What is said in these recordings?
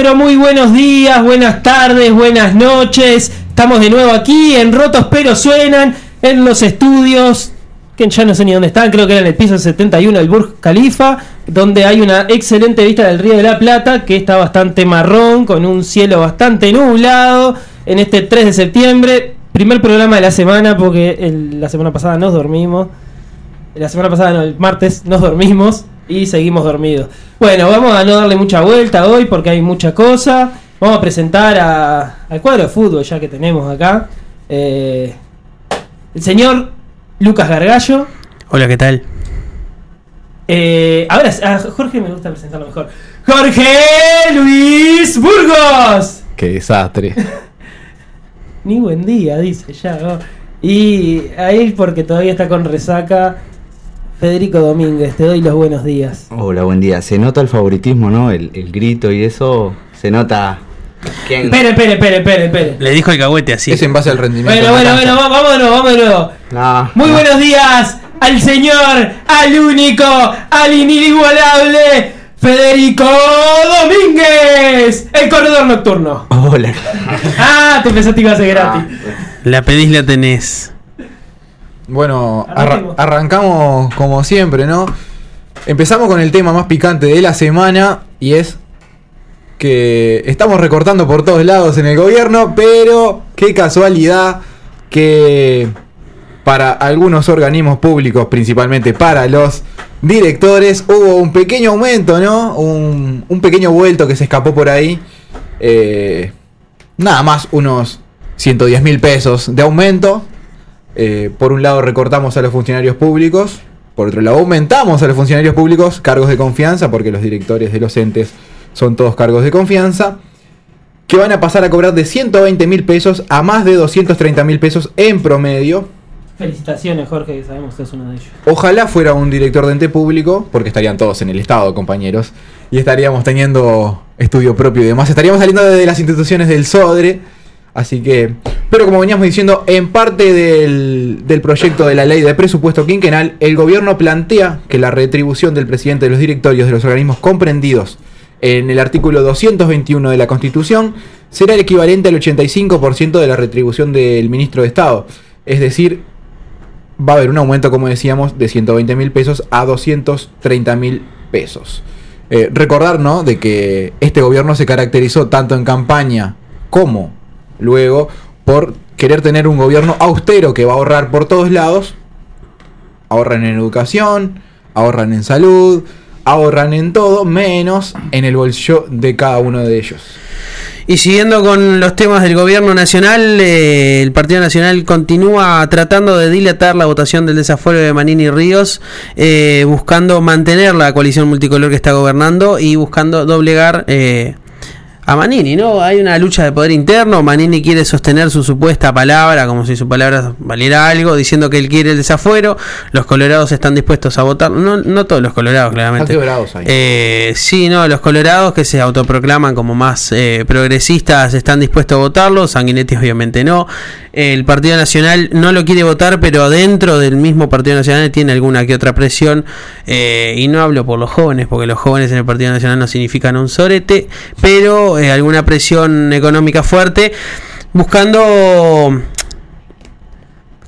pero muy buenos días, buenas tardes, buenas noches. Estamos de nuevo aquí en Rotos pero Suenan, en los estudios, que ya no sé ni dónde están, creo que era en el piso 71 del Burj Khalifa, donde hay una excelente vista del Río de la Plata, que está bastante marrón, con un cielo bastante nublado, en este 3 de septiembre, primer programa de la semana, porque la semana pasada nos dormimos. La semana pasada, no, el martes, nos dormimos y seguimos dormidos. Bueno, vamos a no darle mucha vuelta hoy porque hay mucha cosa. Vamos a presentar a- al cuadro de fútbol ya que tenemos acá. Eh, el señor Lucas Gargallo. Hola, ¿qué tal? Eh, ahora a Jorge me gusta presentarlo mejor. Jorge Luis Burgos. Qué desastre. Ni buen día, dice ya. ¿no? Y ahí porque todavía está con resaca. Federico Domínguez, te doy los buenos días. Hola, buen día. Se nota el favoritismo, ¿no? El, el grito y eso. Se nota. ¿Quién? Espere, espere, espere, espere, espere. Le dijo el cagüete así. Es en base al rendimiento. Bueno, bueno, bueno, vamos de nuevo, vamos de nuevo. No, Muy no. buenos días al señor, al único, al inigualable Federico Domínguez, el corredor nocturno. Hola. Ah, te pensaste que iba a ser gratis. La pedís, la tenés. Bueno, arra- arrancamos como siempre, ¿no? Empezamos con el tema más picante de la semana y es que estamos recortando por todos lados en el gobierno, pero qué casualidad que para algunos organismos públicos, principalmente para los directores, hubo un pequeño aumento, ¿no? Un, un pequeño vuelto que se escapó por ahí. Eh, nada más unos 110 mil pesos de aumento. Eh, por un lado recortamos a los funcionarios públicos, por otro lado aumentamos a los funcionarios públicos cargos de confianza, porque los directores de los entes son todos cargos de confianza, que van a pasar a cobrar de 120 mil pesos a más de 230 mil pesos en promedio. Felicitaciones, Jorge, que sabemos que es uno de ellos. Ojalá fuera un director de ente público, porque estarían todos en el Estado, compañeros, y estaríamos teniendo estudio propio y demás. Estaríamos saliendo de las instituciones del SODRE, así que... Pero como veníamos diciendo, en parte del, del proyecto de la ley de presupuesto quinquenal, el gobierno plantea que la retribución del presidente de los directorios de los organismos comprendidos en el artículo 221 de la Constitución será el equivalente al 85% de la retribución del ministro de Estado. Es decir, va a haber un aumento, como decíamos, de 120 mil pesos a 230 mil pesos. Eh, recordar, ¿no? De que este gobierno se caracterizó tanto en campaña como luego por querer tener un gobierno austero que va a ahorrar por todos lados. Ahorran en educación, ahorran en salud, ahorran en todo, menos en el bolsillo de cada uno de ellos. Y siguiendo con los temas del gobierno nacional, eh, el Partido Nacional continúa tratando de dilatar la votación del desafuero de Manini Ríos, eh, buscando mantener la coalición multicolor que está gobernando y buscando doblegar eh, a Manini, ¿no? Hay una lucha de poder interno, Manini quiere sostener su supuesta palabra, como si su palabra valiera algo, diciendo que él quiere el desafuero, los colorados están dispuestos a votar, no, no todos los colorados, claramente. Ahí. Eh, sí, no, los colorados que se autoproclaman como más eh, progresistas están dispuestos a votarlo, Sanguinetti obviamente no. El Partido Nacional no lo quiere votar, pero dentro del mismo Partido Nacional tiene alguna que otra presión. eh, y no hablo por los jóvenes, porque los jóvenes en el Partido Nacional no significan un sorete, pero alguna presión económica fuerte, buscando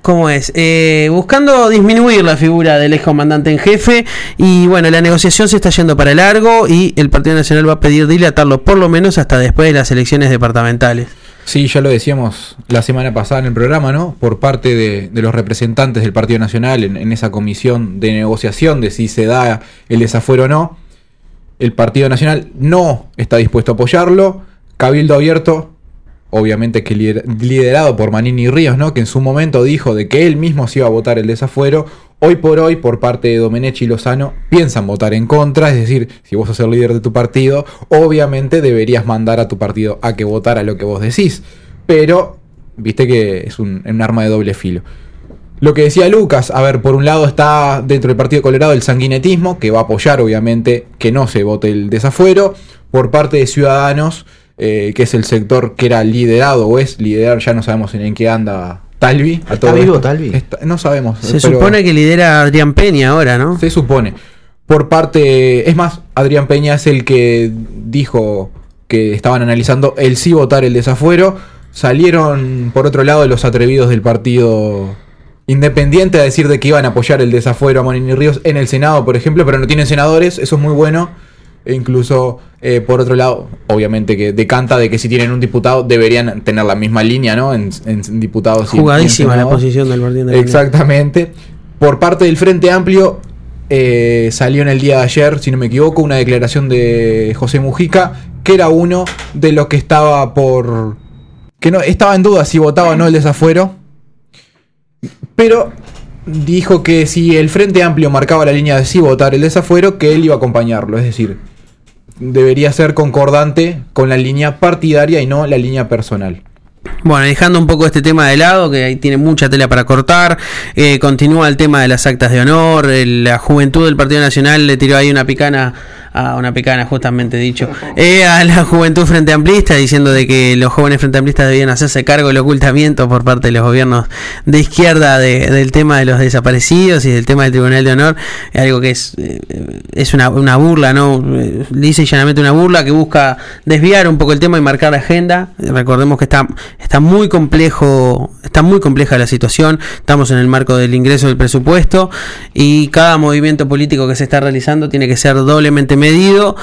¿Cómo es? Eh, buscando disminuir la figura del ex comandante en jefe y bueno, la negociación se está yendo para largo y el Partido Nacional va a pedir dilatarlo por lo menos hasta después de las elecciones departamentales. Sí, ya lo decíamos la semana pasada en el programa, ¿no? Por parte de, de los representantes del Partido Nacional en, en esa comisión de negociación de si se da el desafuero o no. El Partido Nacional no está dispuesto a apoyarlo. Cabildo abierto, obviamente que lider- liderado por Manini Ríos, ¿no? Que en su momento dijo de que él mismo se iba a votar el desafuero. Hoy por hoy, por parte de Domenech y Lozano, piensan votar en contra, es decir, si vos sos el líder de tu partido, obviamente deberías mandar a tu partido a que votara lo que vos decís. Pero, viste que es un arma de doble filo. Lo que decía Lucas, a ver, por un lado está dentro del Partido Colorado el sanguinetismo, que va a apoyar obviamente que no se vote el desafuero, por parte de Ciudadanos, eh, que es el sector que era liderado o es liderar, ya no sabemos en, en qué anda Talvi. a ¿Está todo vivo esto. Talvi? Está- no sabemos. Se pero supone que lidera Adrián Peña ahora, ¿no? Se supone. Por parte, es más, Adrián Peña es el que dijo que estaban analizando el sí votar el desafuero. Salieron, por otro lado, los atrevidos del partido independiente a decir de que iban a apoyar el desafuero a Monini Ríos en el Senado, por ejemplo, pero no tienen senadores, eso es muy bueno. E incluso, eh, por otro lado, obviamente que decanta de que si tienen un diputado deberían tener la misma línea, ¿no? En, en diputados y en Jugadísima la posición del Partido Independiente. Exactamente. Por parte del Frente Amplio, eh, salió en el día de ayer, si no me equivoco, una declaración de José Mujica, que era uno de los que estaba por. que no estaba en duda si votaba o no el desafuero. Pero dijo que si el Frente Amplio marcaba la línea de sí votar el desafuero, que él iba a acompañarlo. Es decir, debería ser concordante con la línea partidaria y no la línea personal. Bueno, dejando un poco este tema de lado, que ahí tiene mucha tela para cortar, eh, continúa el tema de las actas de honor, el- la juventud del Partido Nacional le tiró ahí una picana, a una picana justamente dicho, eh, a la juventud frente amplista, diciendo de que los jóvenes frente amplistas debían hacerse cargo del ocultamiento por parte de los gobiernos de izquierda de- del tema de los desaparecidos y del tema del Tribunal de Honor, algo que es, eh, es una, una burla, ¿no? Eh, y llanamente una burla que busca desviar un poco el tema y marcar la agenda. Recordemos que está, está muy complejo, está muy compleja la situación. Estamos en el marco del ingreso del presupuesto y cada movimiento político que se está realizando tiene que ser doblemente medido.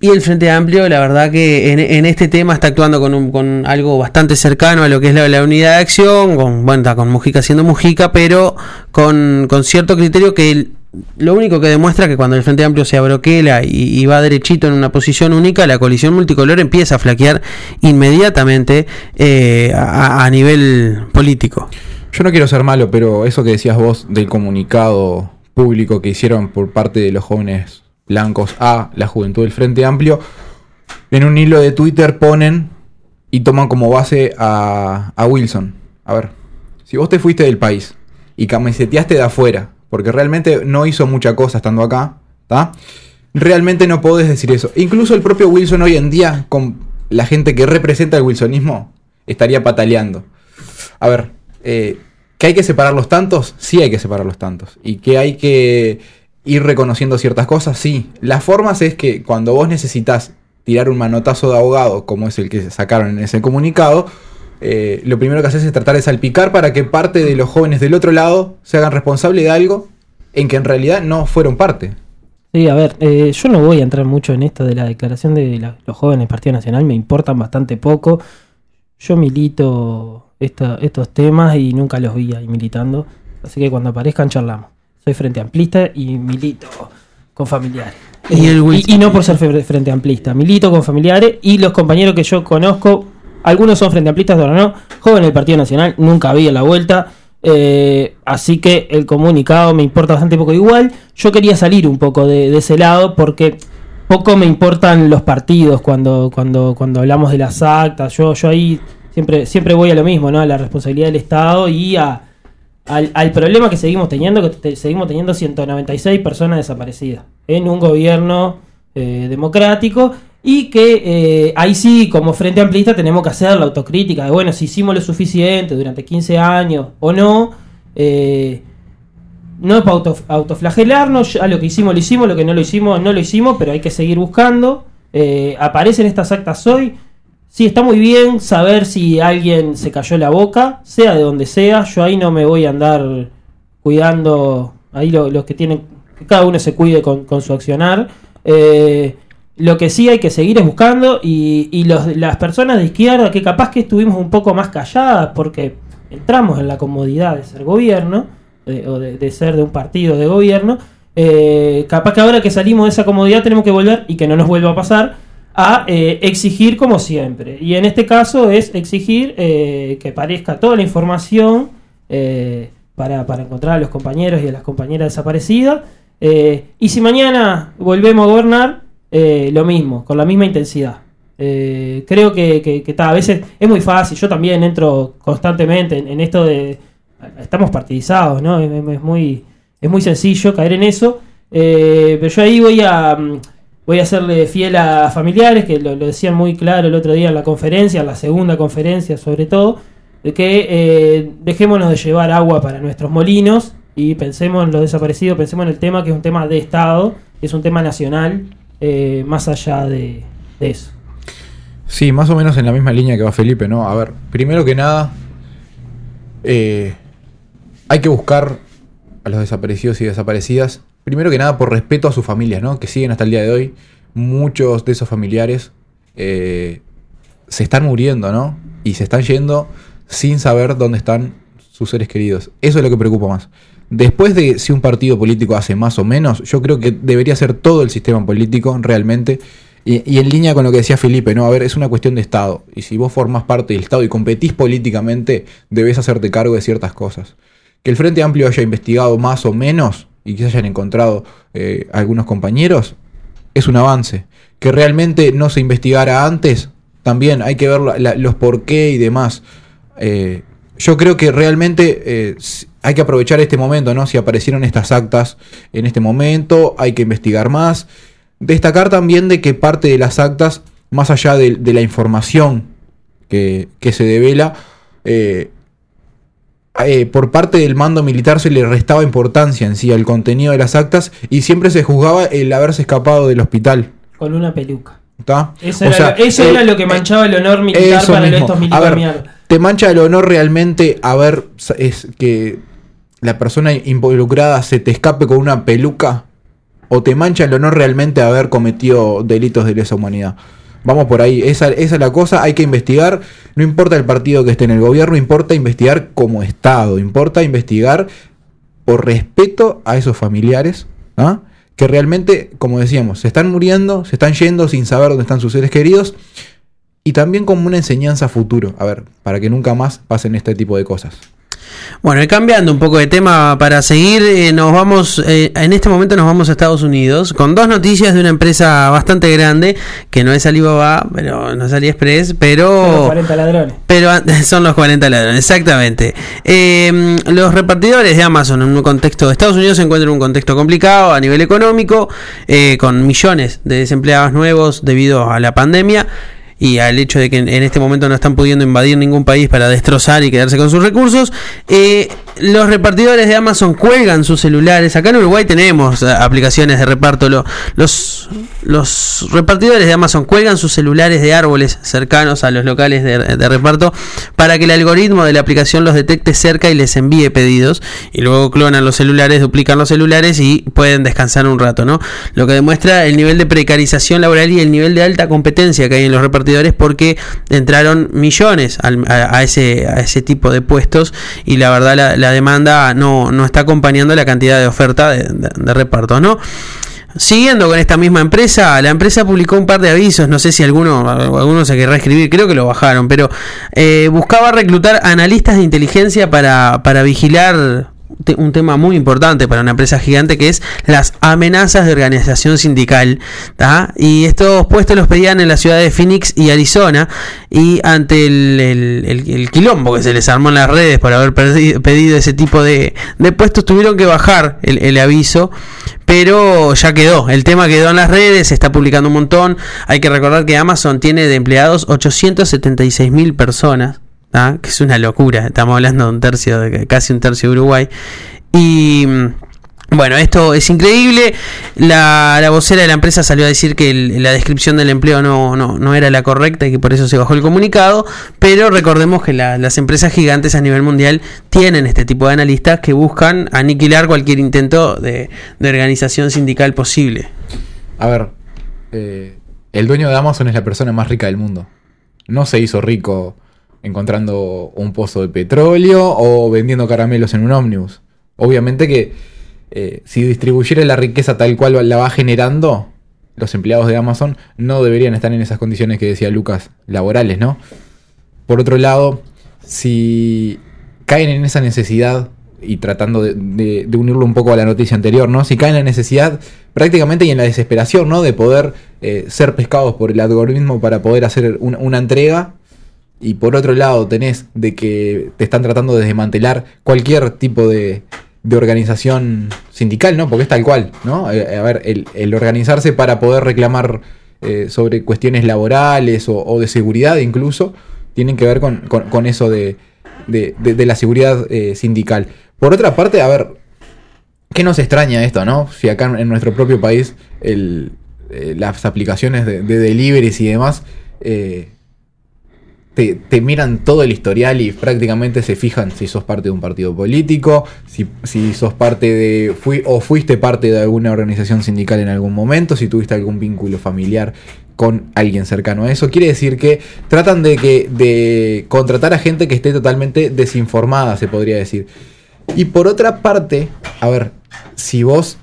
Y el Frente Amplio, la verdad que en, este tema está actuando con, un- con algo bastante cercano a lo que es la, la unidad de acción, con, bueno, está con Mujica siendo Mujica, pero con, cierto criterio que lo único que demuestra que cuando el Frente Amplio se abroquela y, va derechito en una posición única, la coalición multicolor empieza a flaquear inmediatamente eh, a nivel político. Yo no quiero ser malo, pero eso que decías vos del comunicado público que hicieron por parte de los jóvenes blancos a la juventud del Frente Amplio, en un hilo de Twitter ponen y toman como base a, Wilson. A ver, si vos te fuiste del país y camiseteaste de afuera, porque realmente no hizo mucha cosa estando acá, ¿está? Realmente no podés decir eso. Incluso el propio Wilson hoy en día, con la gente que representa el wilsonismo, estaría pataleando. A ver, eh, ¿que hay que separar los tantos? Sí hay que separar los tantos. ¿Y que hay que ir reconociendo ciertas cosas? Sí. Las formas es que cuando vos necesitas tirar un manotazo de abogado, como es el que sacaron en ese comunicado, eh, lo primero que haces es tratar de salpicar para que parte de los jóvenes del otro lado se hagan responsables de algo en que en realidad no fueron parte. Sí, a ver, eh, yo no voy a entrar mucho en esto de la declaración de los jóvenes del Partido Nacional, me importan bastante poco. Yo milito estos temas y nunca los vi ahí militando, así que cuando aparezcan charlamos. Soy frente amplista y milito con familiares. Y Eh, el Wil- y, y no por ser frente amplista, milito con familiares y los compañeros que yo conozco, algunos son frente amplistas, otros no, jóvenes del Partido Nacional, nunca vi en la vuelta. eh, así que el comunicado me importa bastante poco. Igual yo quería salir un poco de, de ese lado porque poco me importan los partidos cuando, cuando, cuando hablamos de las actas. Yo, yo ahí siempre, siempre voy a lo mismo, ¿no? A la responsabilidad del Estado y a, al, al problema que seguimos teniendo, que seguimos teniendo 196 personas desaparecidas en un gobierno eh, democrático y que eh, ahí sí, como Frente Amplista, tenemos que hacer la autocrítica de, bueno, si hicimos lo suficiente durante 15 años o no, eh, no es para auto, autoflagelarnos, ya lo que hicimos lo hicimos, lo que no lo hicimos no lo hicimos, pero hay que seguir buscando. Aparecen estas actas hoy. Sí, está muy bien saber si alguien se cayó la boca, sea de donde sea. Yo ahí no me voy a andar cuidando, ahí lo- los que tienen, que cada uno se cuide con, su accionar. Eh, lo que sí hay que seguir es buscando y, las personas de izquierda que capaz que estuvimos un poco más calladas porque entramos en la comodidad de ser gobierno eh, o de, de ser de un partido de gobierno, eh, capaz que ahora que salimos de esa comodidad tenemos que volver y que no nos vuelva a pasar a eh, exigir como siempre. Y en este caso es exigir eh, que parezca toda la información eh, para, para encontrar a los compañeros y a las compañeras desaparecidas. Y si mañana volvemos a gobernar, lo mismo, con la misma intensidad. Creo que, que, a veces es muy fácil, yo también entro constantemente en, esto de... Estamos partidizados, ¿no? Es, muy, es muy sencillo caer en eso, pero yo ahí voy a... mm, Voy a serle fiel a familiares, que lo, lo decían muy claro el otro día en la conferencia, en la segunda conferencia sobre todo, de que eh, dejémonos de llevar agua para nuestros molinos y pensemos en los desaparecidos, pensemos en el tema que es un tema de Estado, es un tema nacional, eh, más allá de, de eso. Sí, más o menos en la misma línea que va Felipe, ¿no? A ver, primero que nada, eh, hay que buscar a los desaparecidos y desaparecidas, primero que nada por respeto a sus familias, ¿no? Que siguen hasta el día de hoy. Muchos de esos familiares eh, se están muriendo, ¿no? Y se están yendo sin saber dónde están sus seres queridos. Eso es lo que preocupa más. Después de si un partido político hace más o menos, yo creo que debería ser todo el sistema político realmente. Y, y en línea con lo que decía Felipe, ¿no? A ver, es una cuestión de Estado. Y si vos formás parte del Estado y competís políticamente, debes hacerte cargo de ciertas cosas. Que el Frente Amplio haya investigado más o menos y que hayan encontrado eh, algunos compañeros, es un avance. Que realmente no se investigara antes, también hay que ver los por qué y demás. Eh, yo creo que realmente eh, hay que aprovechar este momento, ¿no? Si aparecieron estas actas en este momento, hay que investigar más. Destacar también de que parte de las actas, más allá de, la información que, que se devela, eh, por parte del mando militar se le restaba importancia en sí al contenido de las actas y siempre se juzgaba el haberse escapado del hospital. Con una peluca. ¿Está? Eso, era, sea, lo, eso eh, era lo que manchaba el honor militar para mismo. estos militares. ¿Te mancha el honor realmente a ver sa- es que la persona involucrada se te escape con una peluca? ¿O te mancha el honor realmente haber cometido delitos de lesa humanidad? Vamos por ahí, esa, es la cosa, hay que investigar, no importa el partido que esté en el gobierno, importa investigar como Estado, importa investigar por respeto a esos familiares, ¿ah? que realmente, como decíamos, se están muriendo, se están yendo sin saber dónde están sus seres queridos, y también como una enseñanza futuro, a ver, para que nunca más pasen este tipo de cosas. Bueno, y cambiando un poco de tema para seguir, eh, nos vamos, eh, en este momento nos vamos a Estados Unidos con dos noticias de una empresa bastante grande, que no es Alibaba, pero no es AliExpress, pero... Son los 40 ladrones. Pero son los 40 ladrones, exactamente. Eh, los repartidores de Amazon en un contexto, Estados Unidos se encuentra en un contexto complicado a nivel económico, eh, con millones de desempleados nuevos debido a la pandemia y al hecho de que en, este momento no están pudiendo invadir ningún país para destrozar y quedarse con sus recursos. Eh, los repartidores de Amazon cuelgan sus celulares. Acá en Uruguay tenemos eh, aplicaciones de reparto. Lo- los, los repartidores de Amazon cuelgan sus celulares de árboles cercanos a los locales de, de reparto para que el algoritmo de la aplicación los detecte cerca y les envíe pedidos. Y luego clonan los celulares, duplican los celulares y pueden descansar un rato, ¿no? Lo que demuestra el nivel de precarización laboral y el nivel de alta competencia que hay en los repartidores porque entraron millones a, ese, a ese tipo de puestos y la verdad la, demanda no, no está acompañando la cantidad de oferta de, de- repartos, ¿no? Siguiendo con esta misma empresa, la empresa publicó un par de avisos, no sé si alguno, alguno se querrá escribir, creo que lo bajaron, pero eh, buscaba reclutar analistas de inteligencia para, para vigilar un tema muy importante para una empresa gigante que es las amenazas de organización sindical. Y estos puestos los pedían en la ciudad de Phoenix y Arizona. Y ante el, el- quilombo que se les armó en las redes por haber pedido ese tipo de, de puestos, tuvieron que bajar el, el aviso. Pero ya quedó, el tema quedó en las redes, se está publicando un montón. Hay que recordar que Amazon tiene de empleados 876 mil personas. ¿Tá? que es una locura. Estamos hablando de un tercio, de casi un tercio de Uruguay. Y mm, bueno, esto es increíble. La, la vocera de la empresa salió a decir que la descripción del empleo no, no, no era la correcta y que por eso se bajó el comunicado. Pero recordemos que la- las empresas gigantes a nivel mundial tienen este tipo de analistas que buscan aniquilar cualquier intento de, de organización sindical posible. A ver, eh, el dueño de Amazon es la persona más rica del mundo. No se hizo rico encontrando un pozo de petróleo o vendiendo caramelos en un ómnibus. Obviamente que eh, si distribuyera la riqueza tal cual la va generando, los empleados de Amazon no deberían estar en esas condiciones que decía Lucas, laborales, ¿no? Por otro lado, si caen en esa necesidad y tratando de, unirlo un poco a la noticia anterior, ¿no? Si caen en la necesidad prácticamente y en la desesperación, ¿no? De poder eh, ser pescados por el algoritmo para poder hacer un- una entrega. Y por otro lado tenés de que te están tratando de desmantelar cualquier tipo de, de organización sindical, ¿no? Porque es tal cual, ¿no? Eh, a ver, el, el organizarse para poder reclamar eh, sobre cuestiones laborales o, de seguridad incluso, tienen que ver con, con- eso de, de- de- la seguridad eh, sindical. Por otra parte, a ver, ¿qué nos extraña esto, no? Si acá en nuestro propio país el, eh, las aplicaciones de, de deliveries y demás eh, te, te miran todo el historial y prácticamente se fijan si sos parte de un partido político, si, si sos parte de. Fui, o fuiste parte de alguna organización sindical en algún momento, si tuviste algún vínculo familiar con alguien cercano a eso. Quiere decir que tratan de, que, de contratar a gente que esté totalmente desinformada, se podría decir. Y por otra parte, a ver, si vos.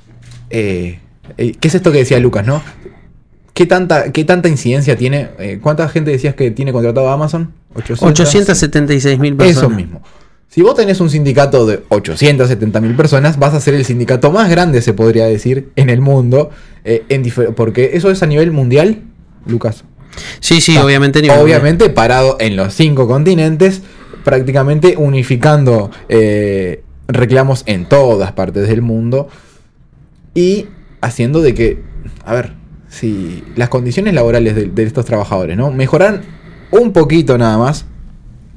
eh, eh, ¿Qué es esto que decía Lucas, no? ¿Qué tanta, qué tanta incidencia tiene? eh, ¿Cuánta gente decías que tiene contratado a Amazon? 876 mil personas. Eso mismo. Si vos tenés un sindicato de 870 mil personas, vas a ser el sindicato más grande, se podría decir, en el mundo. eh, en porque eso es a nivel mundial, Lucas. Sí, sí, Ah, obviamente. nivel Obviamente parado en los cinco continentes, prácticamente unificando eh, reclamos en todas partes del mundo y haciendo de que, a ver, si las condiciones laborales de, de estos trabajadores, ¿no? Mejoran un poquito nada más.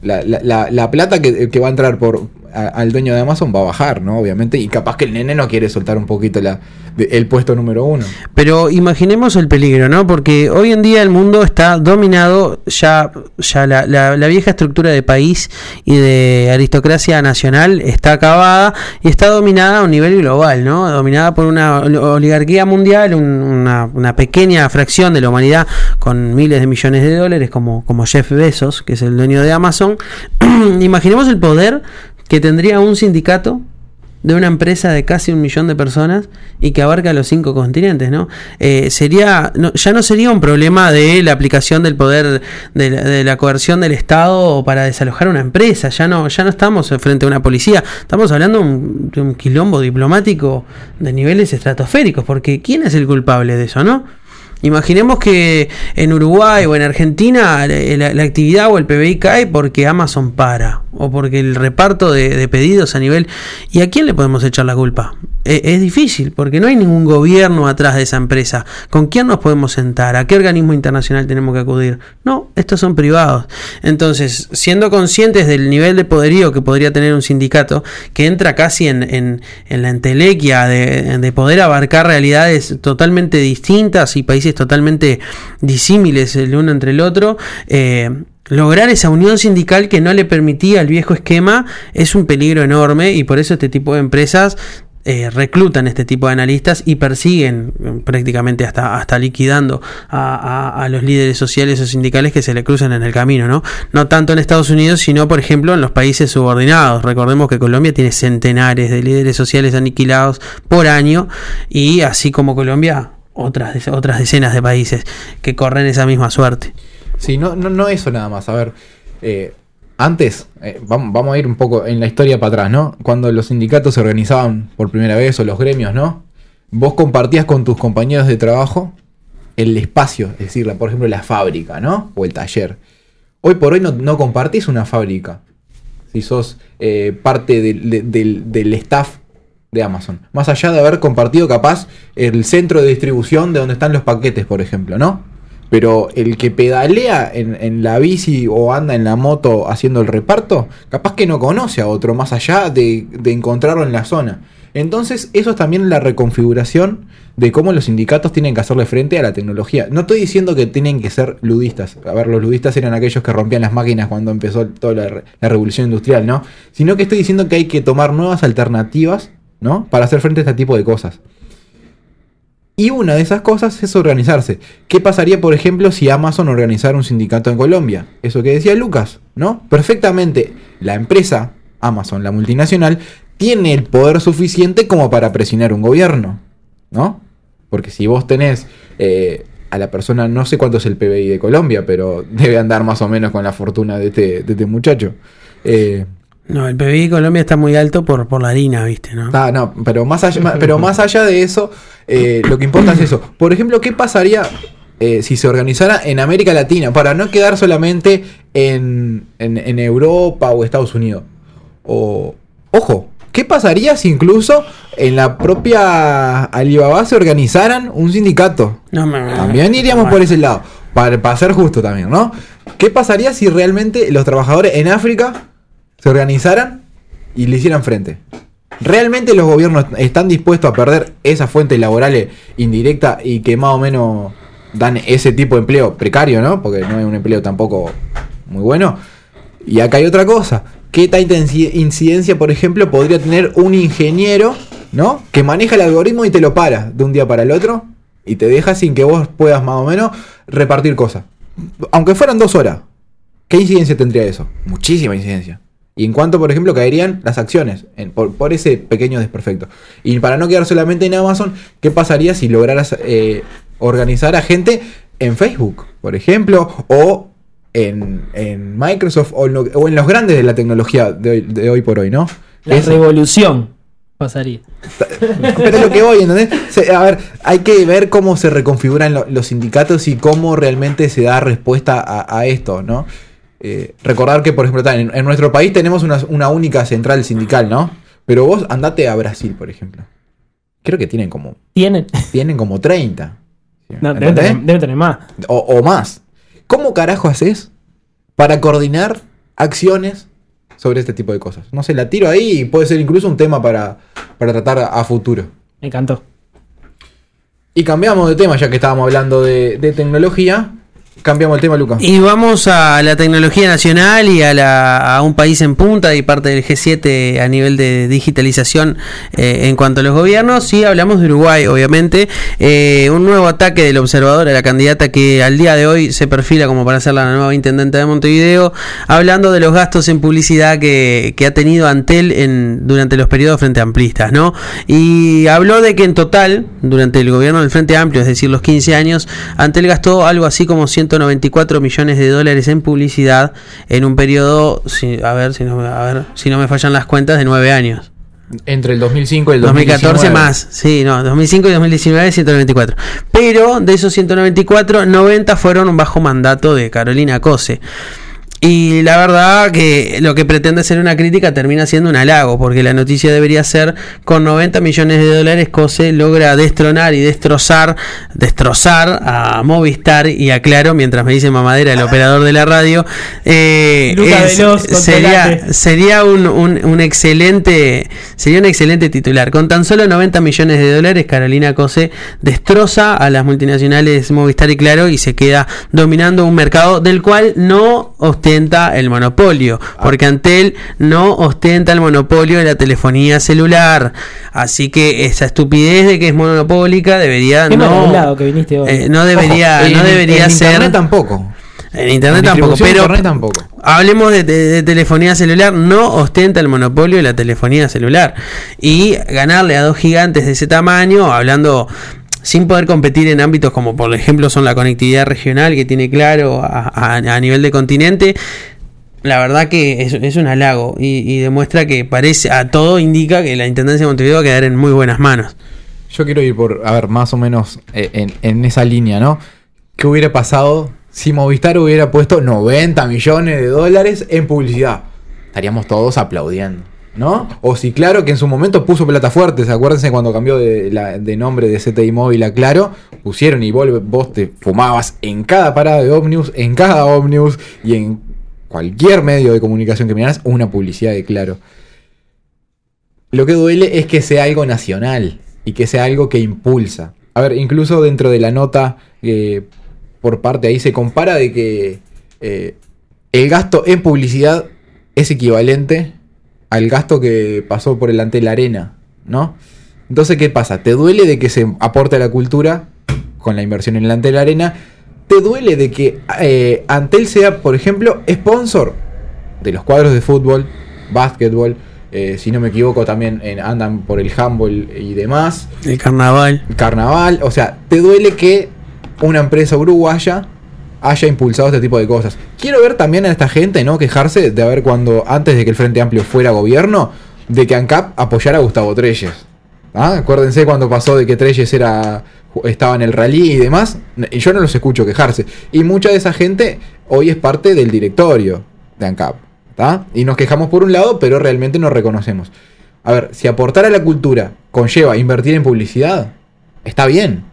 La, la- la- la plata que, que va a entrar por al dueño de Amazon va a bajar, ¿no? Obviamente. Y capaz que el nene no quiere soltar un poquito la, el puesto número uno. Pero imaginemos el peligro, ¿no? Porque hoy en día el mundo está dominado, ya, ya la, la- la vieja estructura de país y de aristocracia nacional está acabada y está dominada a un nivel global, ¿no? Dominada por una oligarquía mundial, un- una, una pequeña fracción de la humanidad con miles de millones de dólares, como, como Jeff Bezos, que es el dueño de Amazon. Imaginemos el poder que tendría un sindicato de una empresa de casi un millón de personas y que abarca los cinco continentes, ¿no? Eh, sería, no- ya no sería un problema de la aplicación del poder de la, coerción del Estado para desalojar una empresa, ya no, ya no estamos frente a una policía, estamos hablando de un, quilombo diplomático de niveles estratosféricos, porque ¿quién es el culpable de eso, no? Imaginemos que en Uruguay o en Argentina la- la actividad o el PBI cae porque Amazon para o porque el reparto de, pedidos a nivel... ¿Y a quién le podemos echar la culpa? E- es difícil porque no hay ningún gobierno atrás de esa empresa. ¿Con quién nos podemos sentar? ¿A qué organismo internacional tenemos que acudir? No, estos son privados. Entonces, siendo conscientes del nivel de poderío que podría tener un sindicato, que entra casi en, en- en la entelequia de, de poder abarcar realidades totalmente distintas y países totalmente disímiles el uno entre el otro, eh, lograr esa unión sindical que no le permitía al viejo esquema es un peligro enorme y por eso este tipo de empresas eh, reclutan este tipo de analistas y persiguen eh, prácticamente hasta, hasta liquidando a, los líderes sociales o sindicales que se le cruzan en el camino, ¿no? No tanto en Estados Unidos, sino por ejemplo en los países subordinados. Recordemos que Colombia tiene centenares de líderes sociales aniquilados por año y así como Colombia, otras, otras decenas de países que corren esa misma suerte. Sí, no, no, no eso nada más. A ver, eh, antes, eh, vamos, a ir un poco en la historia para atrás, ¿no? Cuando los sindicatos se organizaban por primera vez o los gremios, ¿no? Vos compartías con tus compañeros de trabajo el espacio, es decir, la- por ejemplo, la fábrica, ¿no? O el taller. Hoy por hoy no, compartís una fábrica. Si sos eh, parte del, de- del- del staff de Amazon. Más allá de haber compartido capaz el centro de distribución de donde están los paquetes, por ejemplo, ¿no? Pero el que pedalea en, la bici o anda en la moto haciendo el reparto, capaz que no conoce a otro más allá de, encontrarlo en la zona. Entonces, eso es también la reconfiguración de cómo los sindicatos tienen que hacerle frente a la tecnología. No estoy diciendo que tienen que ser ludistas. A ver, los ludistas eran aquellos que rompían las máquinas cuando empezó toda la, la revolución industrial, ¿no? Sino que estoy diciendo que hay que tomar nuevas alternativas, ¿no? Para hacer frente a este tipo de cosas. Y una de esas cosas es organizarse. ¿Qué pasaría, por ejemplo, si Amazon organizara un sindicato en Colombia? Eso que decía Lucas, ¿no? Perfectamente, la empresa, Amazon, la multinacional, tiene el poder suficiente como para presionar un gobierno, ¿no? Porque si vos tenés eh, a la persona, no sé cuánto es el PBI de Colombia, pero debe andar más o menos con la fortuna de este, de este muchacho. Eh, No, el PBI de Colombia está muy alto por, por la harina, ¿viste? ¿no? Ah, no, pero más allá, pero más allá de eso, eh, lo que importa es eso. Por ejemplo, ¿qué pasaría eh, si se organizara en América Latina? Para no quedar solamente en, en- en Europa o Estados Unidos. O, ojo, ¿qué pasaría si incluso en la propia Alibaba se organizaran un sindicato? No, me- También iríamos por ese lado. Para, para ser justo también, ¿no? ¿Qué pasaría si realmente los trabajadores en África se organizaran y le hicieran frente? ¿Realmente los gobiernos están dispuestos a perder esas fuentes laborales indirectas y que más o menos dan ese tipo de empleo precario, ¿no? Porque no es un empleo tampoco muy bueno. Y acá hay otra cosa. ¿Qué tanta inci- incidencia, por ejemplo, podría tener un ingeniero, ¿no? Que maneja el algoritmo y te lo para de un día para el otro y te deja sin que vos puedas más o menos repartir cosas. Aunque fueran dos horas. ¿Qué incidencia tendría eso? Muchísima incidencia. Y en cuanto, por ejemplo, caerían las acciones en- por, por ese pequeño desperfecto. Y para no quedar solamente en Amazon, ¿qué pasaría si lograras eh, organizar a gente en Facebook, por ejemplo, o en, en Microsoft o en, lo- o en los grandes de la tecnología de hoy, de hoy por hoy, ¿no? La Eso. revolución pasaría. Pero es lo que voy, ¿entendés? A ver, hay que ver cómo se reconfiguran lo- los sindicatos y cómo realmente se da respuesta a, a esto, ¿no? Eh, recordar que, por ejemplo, en, en nuestro país tenemos una, una única central sindical, ¿no? Pero vos andate a Brasil, por ejemplo. Creo que tienen como, ¿Tienen? tienen como 30. No, deben, tener, más. o, o más. ¿Cómo carajo haces para coordinar acciones sobre este tipo de cosas? No sé, la tiro ahí y puede ser incluso un tema para, para tratar a- a futuro. Me encantó. Y cambiamos de tema, ya que estábamos hablando de, de tecnología. Cambiamos el tema, Lucas. Y vamos a la tecnología nacional y a, la- a un país en punta y parte del G7 a nivel de digitalización eh, en cuanto a los gobiernos. Y hablamos de Uruguay, obviamente. Eh, un nuevo ataque del observador a la candidata que al día de hoy se perfila como para ser la nueva intendente de Montevideo, hablando de los gastos en publicidad que, ha tenido Antel en, durante los periodos frente amplistas, ¿no? Y habló de que en total, durante el gobierno del Frente Amplio, es decir, los 15 años, Antel gastó algo así como 194 millones de dólares en publicidad en un periodo, si- a ver si no, me- a ver si no me fallan las cuentas, de 9 años. Entre el 2005 y el 2014 2019. más, sí, no, 2005 y 2019 194. Pero de esos 194, 90 fueron bajo mandato de Carolina Cose. Y la verdad que lo que pretende ser una crítica termina siendo un halago, porque la noticia debería ser con 90 millones de dólares Cose logra destronar y destrozar, destrozar a Movistar y a Claro, mientras me dice Mamadera, el operador de la radio, eh, es- Veloz, sería, sería un, un- un excelente sería un excelente titular. Con tan solo 90 millones de dólares, Carolina Cose destroza a las multinacionales Movistar y Claro y se queda dominando un mercado del cual no ostenta el monopolio, porque Antel no ostenta el monopolio de la telefonía celular. Así que esa estupidez de que es monopólica debería Qué no hablado que viniste hoy. eh, no debería Ojo, no en- debería en ser Internet tampoco. en internet En tampoco, pero internet tampoco. hablemos de, de- de telefonía celular, no ostenta el monopolio de la telefonía celular. Y ganarle a dos gigantes de ese tamaño, hablando sin poder competir en ámbitos como por ejemplo son la conectividad regional que tiene claro a, nivel de continente. La verdad que es, un halago y, y demuestra que parece, a todo indica que la Intendencia de Montevideo va a quedar en muy buenas manos. Yo quiero ir por, a ver, más o menos eh, en, en esa línea, ¿no? ¿Qué hubiera pasado si Movistar hubiera puesto 90 millones de dólares en publicidad? Estaríamos todos aplaudiendo, ¿no? O si Claro, que en su momento puso plata fuerte, ¿se acuérdense cuando cambió de, de nombre de CTI Móvil a Claro? Pusieron y vos, vos te fumabas en cada parada de ómnibus, en cada ómnibus y en cualquier medio de comunicación que miraras una publicidad de Claro. Lo que duele es que sea algo nacional y que sea algo que impulsa. A ver, incluso dentro de la nota, eh, por parte ahí se compara de que eh, el gasto en publicidad es equivalente al gasto que pasó por el Antel Arena, ¿no? Entonces, ¿qué pasa? ¿Te duele de que se aporte a la cultura con la inversión en el Antel Arena? ¿Te duele de que eh, Antel sea, por ejemplo, sponsor de los cuadros de fútbol, básquetbol, eh, si no me equivoco también en- andan por el handball y demás, El carnaval. carnaval, o sea, ¿te duele que una empresa uruguaya haya impulsado este tipo de cosas. Quiero ver también a esta gente, ¿no? Quejarse de haber cuando, antes de que el Frente Amplio fuera gobierno, de que ANCAP apoyara a Gustavo Treyes. ¿Ah? Acuérdense cuando pasó de que Treyes era, estaba en el rally y demás. Yo no los escucho quejarse. Y mucha de esa gente hoy es parte del directorio de ANCAP. Y nos quejamos por un lado, pero realmente no reconocemos. A ver, si aportar a la cultura conlleva invertir en publicidad, está bien.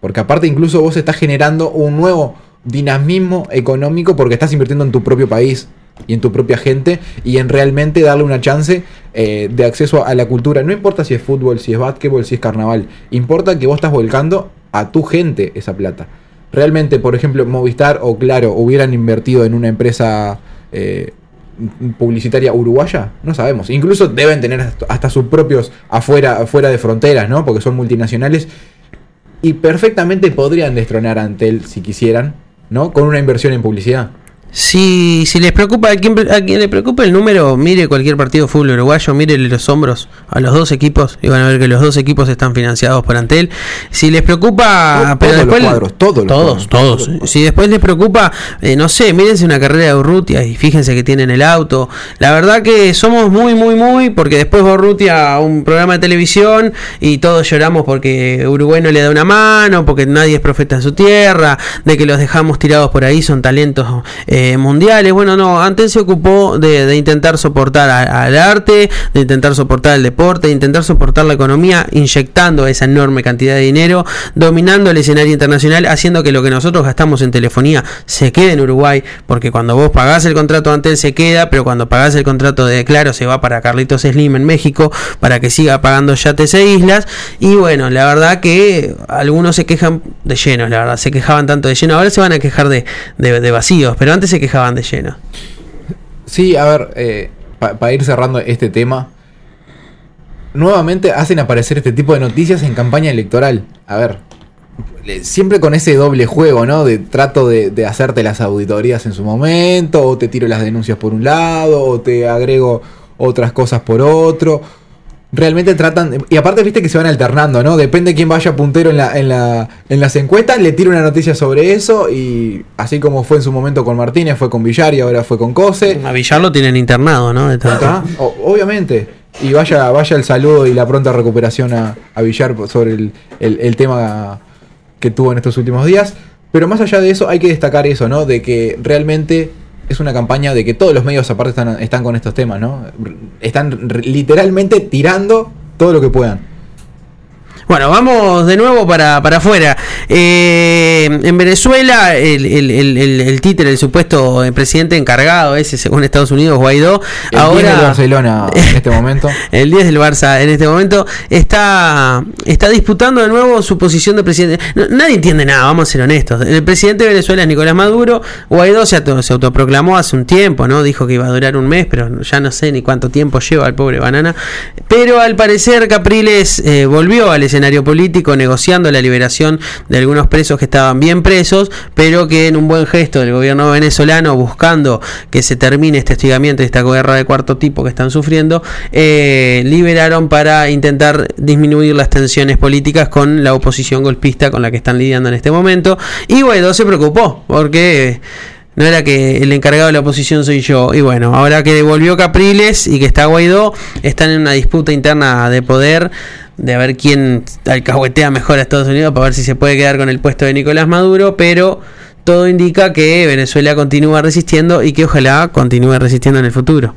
Porque aparte incluso vos estás generando un nuevo dinamismo económico porque estás invirtiendo en tu propio país y en tu propia gente y en realmente darle una chance eh, de acceso a la cultura. No importa si es fútbol, si es básquetbol, si es carnaval. Importa que vos estás volcando a tu gente esa plata. Realmente, por ejemplo, Movistar o Claro hubieran invertido en una empresa eh, publicitaria uruguaya, no sabemos. Incluso deben tener hasta- sus propios afuera, afuera de fronteras, ¿no? Porque son multinacionales. Y perfectamente podrían destronar a Antel si quisieran, ¿no? Con una inversión en publicidad. Si, si les preocupa, a quien, a quien le preocupa el número, mire cualquier partido de fútbol uruguayo, mire los hombros a los dos equipos y van a ver que los dos equipos están financiados por Antel. Si les preocupa, pero todos los después cuadros, todos los todos, cuadros, todos. todos los Si después les preocupa, eh, no sé, mírense una carrera de Urrutia y fíjense que tienen el auto. La verdad que somos muy, muy, muy, porque después va Urrutia a un programa de televisión y todos lloramos porque Uruguay no le da una mano, porque nadie es profeta en su tierra, de que los dejamos tirados por ahí, son talentos eh, mundiales. Bueno, no, antes se ocupó de, intentar soportar al arte, de intentar soportar el deporte, de intentar soportar la economía, inyectando esa enorme cantidad de dinero, dominando el escenario internacional, haciendo que lo que nosotros gastamos en telefonía se quede en Uruguay, porque cuando vos pagás el contrato antes se queda, pero cuando pagás el contrato de Claro se va para Carlitos Slim en México, para que siga pagando yates e islas, y bueno, la verdad que algunos se quejan de llenos, la verdad, se quejaban tanto de lleno, ahora se van a quejar de, de- de vacíos, pero antes se quejaban de lleno. Sí, a ver, para ir cerrando este tema, nuevamente hacen aparecer este tipo de noticias en campaña electoral. A ver, siempre con ese doble juego, ¿no? De trato de hacerte las auditorías en su momento, o te tiro las denuncias por un lado, o te agrego otras cosas por otro. Realmente tratan, y aparte viste que se van alternando, ¿no? Depende quién vaya puntero en, la, en, la, en las encuestas, le tiro una noticia sobre eso, y así como fue en su momento con Martínez, fue con Villar y ahora fue con Cose. A Villar lo tienen internado, ¿no? De tanto- ¿Está? O- obviamente. Y vaya, vaya el saludo y la pronta recuperación a, a Villar sobre el, el- el tema que tuvo en estos últimos días. Pero más allá de eso, hay que destacar eso, ¿no? De que realmente es una campaña de que todos los medios aparte están, están con estos temas, ¿no? Están literalmente tirando todo lo que puedan. Bueno, vamos de nuevo para, para afuera. Eh, en Venezuela, el, el, el, el- el títere, el supuesto eh, presidente encargado, ese según Estados Unidos, Guaidó, El ahora... 10 del Barcelona en este momento. El 10 del Barça en este momento está, está disputando de nuevo su posición de presidente. No- nadie entiende nada, vamos a ser honestos. El presidente de Venezuela es Nicolás Maduro. Guaidó se, auto- se autoproclamó hace un tiempo, ¿no? Dijo que iba a durar un mes, pero ya no sé ni cuánto tiempo lleva el pobre banana. Pero al parecer Capriles eh, volvió al escenario político negociando la liberación de algunos presos que estaban bien presos, pero que en un buen gesto del gobierno venezolano, buscando que se termine este hostigamiento y esta guerra de cuarto tipo que están sufriendo, eh, liberaron para intentar disminuir las tensiones políticas con la oposición golpista con la que están lidiando en este momento. Y Guaidó se preocupó, porque no era que el encargado de la oposición soy yo. Y bueno, ahora que volvió Capriles y que está Guaidó, están en una disputa interna de poder. De ver quién alcahuetea mejor a Estados Unidos para ver si se puede quedar con el puesto de Nicolás Maduro. Pero todo indica que Venezuela continúa resistiendo y que ojalá continúe resistiendo en el futuro.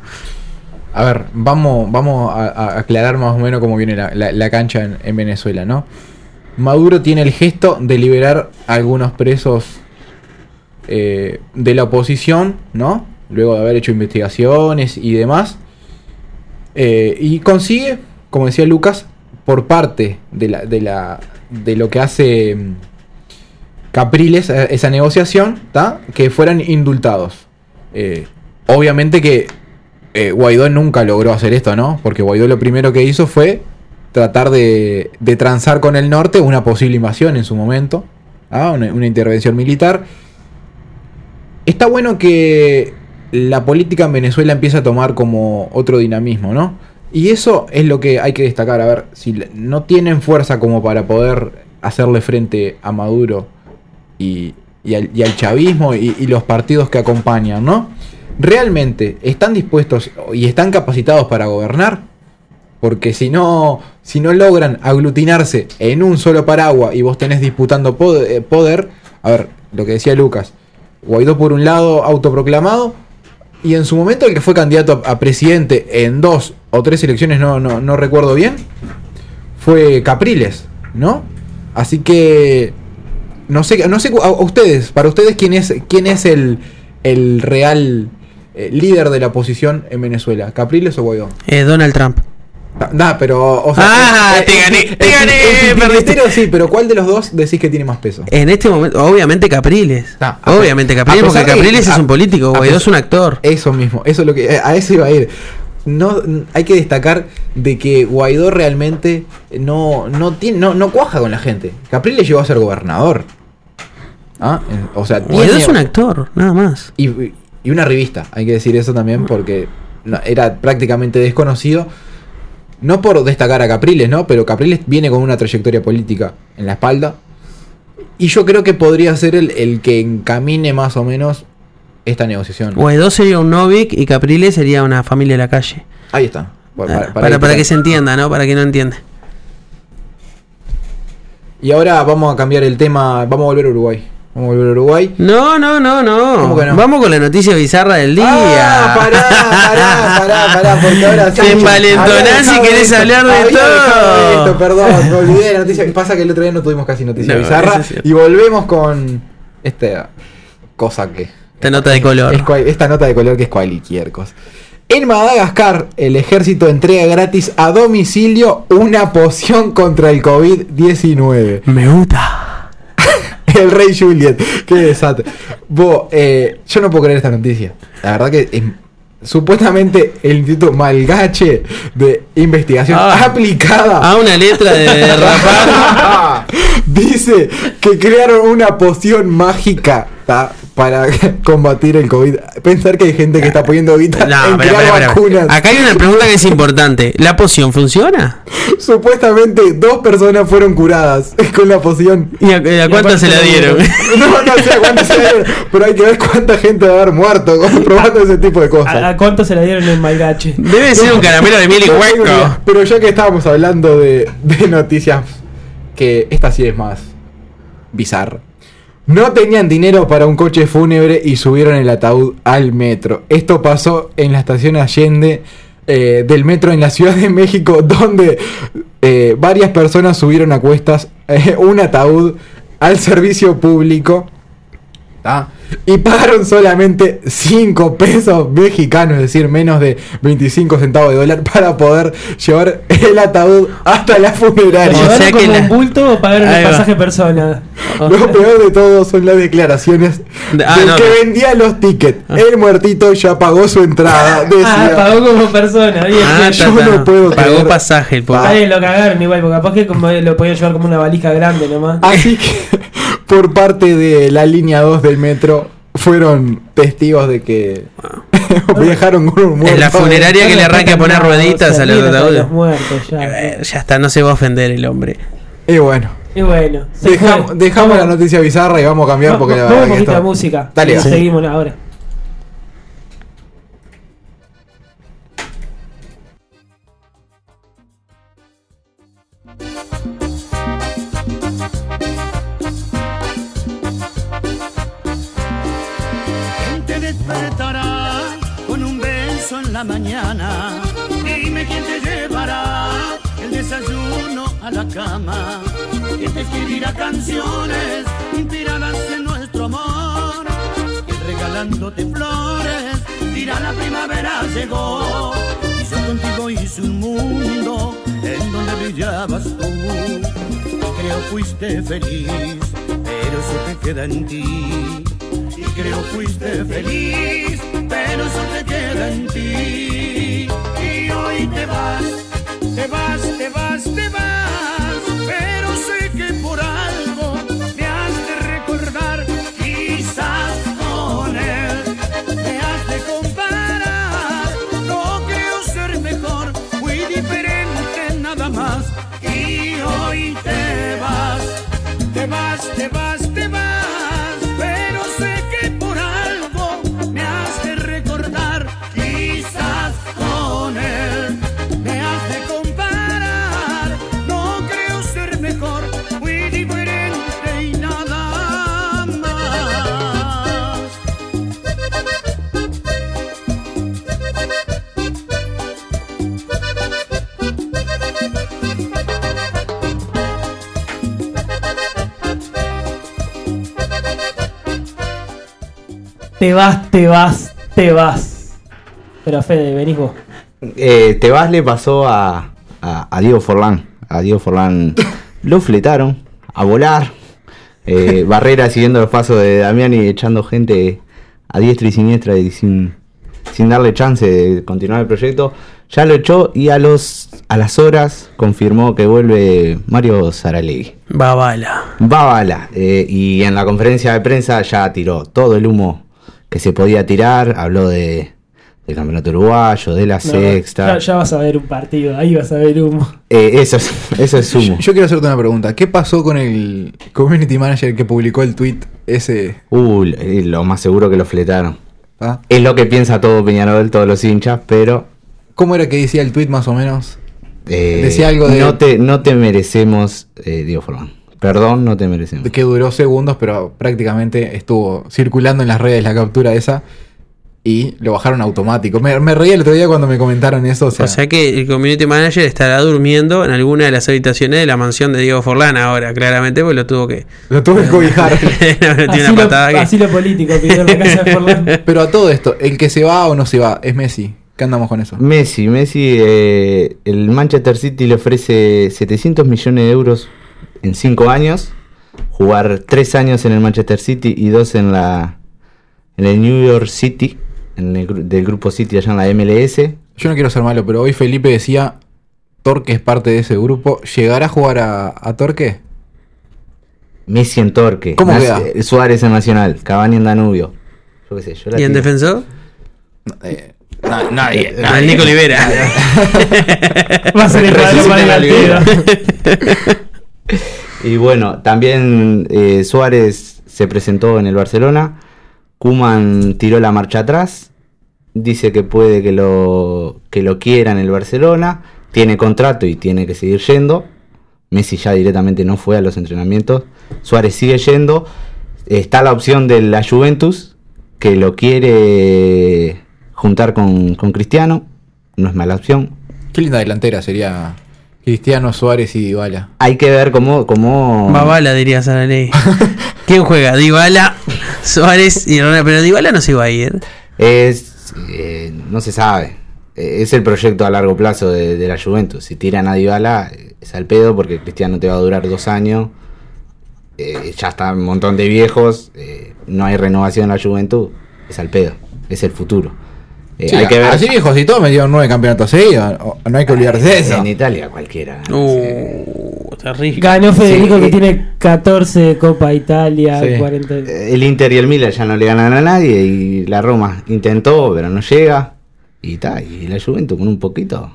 A ver, vamos, vamos a, a aclarar más o menos cómo viene la, la- cancha en, en Venezuela, ¿no? Maduro tiene el gesto de liberar a algunos presos eh, de la oposición, ¿no? Luego de haber hecho investigaciones y demás. Eh, y consigue, como decía Lucas, por parte de, la, de, la, de lo que hace mm, Capriles, eh, esa negociación, ¿tá? que fueran indultados. Eh, obviamente que eh, Guaidó nunca logró hacer esto, ¿no? Porque Guaidó lo primero que hizo fue tratar de, de transar con el norte una posible invasión en su momento, una, intervención militar. Está bueno que la política en Venezuela empieza a tomar como otro dinamismo, ¿no? Y eso es lo que hay que destacar. A ver, si no tienen fuerza como para poder hacerle frente a Maduro y, y al, chavismo y, los partidos que acompañan, ¿no? ¿Realmente están dispuestos y están capacitados para gobernar? Porque si no, si no logran aglutinarse en un solo paraguas y vos tenés disputando pod- eh, poder, a ver, lo que decía Lucas, Guaidó por un lado autoproclamado y en su momento el que fue candidato a presidente en dos o tres elecciones, no, no, no recuerdo bien, fue Capriles, ¿no? Así que no sé, no sé a, ustedes, para ustedes quién es quién es el, el real eh, líder de la oposición en Venezuela, Capriles o Guaidó. Eh, Donald Trump. Pero o sea, Ah, te gané, te gané, sí, pero ¿cuál de los dos decís que tiene más peso? En este momento, obviamente Capriles. Obviamente Capriles, porque Capriles es a- un político, Guaidó es un actor. Eso mismo, eso es lo que a eso iba a ir. No hay que destacar de que Guaidó realmente no no tiene no, no cuaja con la gente. Capriles llegó a ser gobernador. ¿Ah? Eh, O sea, Guaidó es un actor, nada más. y, y una revista, hay que decir eso también porque era prácticamente desconocido. No por destacar a Capriles, ¿no? Pero Capriles viene con una trayectoria política en la espalda. Y yo creo que podría ser el, el que encamine más o menos esta negociación. Guaidó sería un Novik y Capriles sería una familia de la calle. Ahí está. Para, para, para que se entienda, ¿no? Para que no entienda. Y ahora vamos a cambiar el tema. Vamos a volver a Uruguay. Vamos a volver a Uruguay. No, no, no, no. Vamos con la noticia bizarra del día. Ah, pará, pará, pará, pará, porque ahora. Te envalentonás dejado querés esto, hablar de todo. esto, perdón, me olvidé de la noticia. Pasa que el otro día no tuvimos casi noticia No, bizarra. Y volvemos con esta cosa que. Esta nota de color. es esta nota de color que es cualquier cosa. En Madagascar, el ejército entrega gratis a domicilio una poción contra el COVID-19. Me gusta. El rey Juliet. Qué desastre. Vos, eh, yo no puedo creer esta noticia. La verdad que es- supuestamente el Instituto Malgache de Investigación Ah. Aplicada A una letra de, de rapar. dice que crearon una poción mágica para combatir el COVID. Pensar que hay gente que está poniendo guita No, en pero, crear pero, pero. vacunas. Acá hay una pregunta que es importante. ¿La poción funciona? Supuestamente dos personas fueron curadas con la poción. ¿Y a, a cuántas se la dieron? No, no sé a cuántas se dieron, pero hay que ver cuánta gente va a haber muerto probando ese tipo de cosas. ¿A, a cuánto se la dieron en Malgache? Debe ser un caramelo de miel y hueco. Pero ya que estábamos hablando de, de noticias, que esta sí es más bizarra. No tenían dinero para un coche fúnebre y subieron el ataúd al metro. Esto pasó en la estación Allende eh, del metro en la Ciudad de México, donde eh, varias personas subieron a cuestas eh, un ataúd al servicio público. ¿Tá? Y pagaron solamente 5 pesos mexicanos, es decir, menos de 25 centavos de dólar, para poder llevar el ataúd hasta la funeraria. O ¿Llevaron sea que como la- un bulto o pagaron el pasaje persona? Lo peor de todo son las declaraciones Ah, del no, que no. vendía los tickets. El muertito ya pagó su entrada. Ah, Decía, pagó como persona. Bien, Ah, yo ta, ta. no puedo Pagó creer. pasaje el pobre. Lo cagaron igual, porque capaz que como lo podían llevar como una valija grande nomás. Así que por parte de la línea 2 del metro fueron testigos de que viajaron con un muerto. En la funeraria que le arranque a poner rueditas a los ataúdes. ya. Eh, Ya está, no se va a ofender el hombre. Y bueno, Y bueno, dejamos, dejamos la noticia bizarra y vamos a cambiar porque la Vamos verdad un que poquito de esto- música. Dale, y va. seguimos ahora. La mañana? Dime quién te llevará el desayuno a la cama. ¿Quién te escribirá canciones inspiradas en nuestro amor? ¿Quién regalándote flores dirá la primavera llegó? Y yo contigo hice un mundo en donde brillabas tú. Y creo fuiste feliz, pero eso te queda en ti y creo fuiste feliz, pero te queda en ti. Y hoy te vas, te vas, te vas, te vas, pero sé que por algo te vas, te vas, te vas. Pero Fede, venís vos. Eh, Tebas le pasó a, a, a Diego Forlán. A Diego Forlán lo fletaron a volar. Eh, Barrera siguiendo los pasos de Damián y echando gente a diestra y siniestra y sin, sin darle chance de continuar el proyecto. Ya lo echó y a los a las horas confirmó que vuelve Mario Saralegui. Babala. Babala. eh, y en la conferencia de prensa ya tiró todo el humo que se podía tirar. Habló de del campeonato uruguayo, de la No, sexta. Ya, ya vas a ver un partido, ahí vas a ver humo. Eh, eso, es, eso es Yo, humo. yo quiero hacerte una pregunta. ¿Qué pasó con el community manager que publicó el tweet ese? Uh, eh, lo más seguro que lo fletaron. ¿Ah? Es lo que piensa todo Peñarol, todos los hinchas, pero ¿Cómo era que decía el tweet más o menos? eh, Decía algo de- no te no te merecemos, eh, Diego Forlán. Perdón, no te merecemos. Que duró segundos, pero prácticamente estuvo circulando en las redes la captura esa. Y lo bajaron automático. Me, me reí el otro día cuando me comentaron eso. O sea, O sea que el community manager estará durmiendo en alguna de las habitaciones de la mansión de Diego Forlán ahora, claramente, pues lo tuvo que. lo tuve que cobijar. Así una lo, que- así lo político pidió la casa de Forlán. pero a todo esto, el que se va o no se va es Messi. ¿Qué andamos con eso? Messi, Messi, eh, el Manchester City le ofrece 700 millones de euros en 5 años, jugar 3 años en el Manchester City y 2 en la en el New York City, en el, del grupo City allá en la MLS. Yo no quiero ser malo, pero hoy Felipe decía. Torque es parte de ese grupo. ¿Llegará a jugar a, a Torque? Messi en Torque, ¿Cómo Nas- queda? eh, Suárez en Nacional, Cavani en Danubio. Yo qué sé, yo la ¿Y en defensor? Eh, na- nadie. Al Nico Olivera. Va a ser el la divertido. Y bueno, también eh, Suárez se presentó en el Barcelona. Kuman tiró la marcha atrás. Dice que puede que lo, que lo quiera en el Barcelona. Tiene contrato y tiene que seguir yendo. Messi ya directamente no fue a los entrenamientos. Suárez sigue yendo. Está la opción de la Juventus, que lo quiere juntar con, con Cristiano. No es mala opción. Qué linda delantera sería Cristiano Suárez y Dybala. Hay que ver cómo... cómo Babala, diría Sara Ley. ¿Quién juega? Dybala, Suárez y Ronaldo. Pero Dybala no se iba a ir. Es, eh, no se sabe. Eh, Es el proyecto a largo plazo de, de la Juventus. Si tiran a Dybala, es al pedo porque Cristiano te va a durar dos años. Eh, ya está un montón de viejos. eh, no hay renovación en la Juventud. Es al pedo. Es el futuro. Eh, Sí, hay que ver. Así viejos y todos metieron nueve campeonatos seguidos. No hay que olvidarse de eso. En Italia cualquiera. Uh, terrible. Ganó Federico Sí. que tiene 14 Copa Italia, Sí. 40. Eh, El Inter y el Milan ya no le ganan a nadie. Y la Roma intentó, pero no llega. Y está. Y la Juventus con un poquito.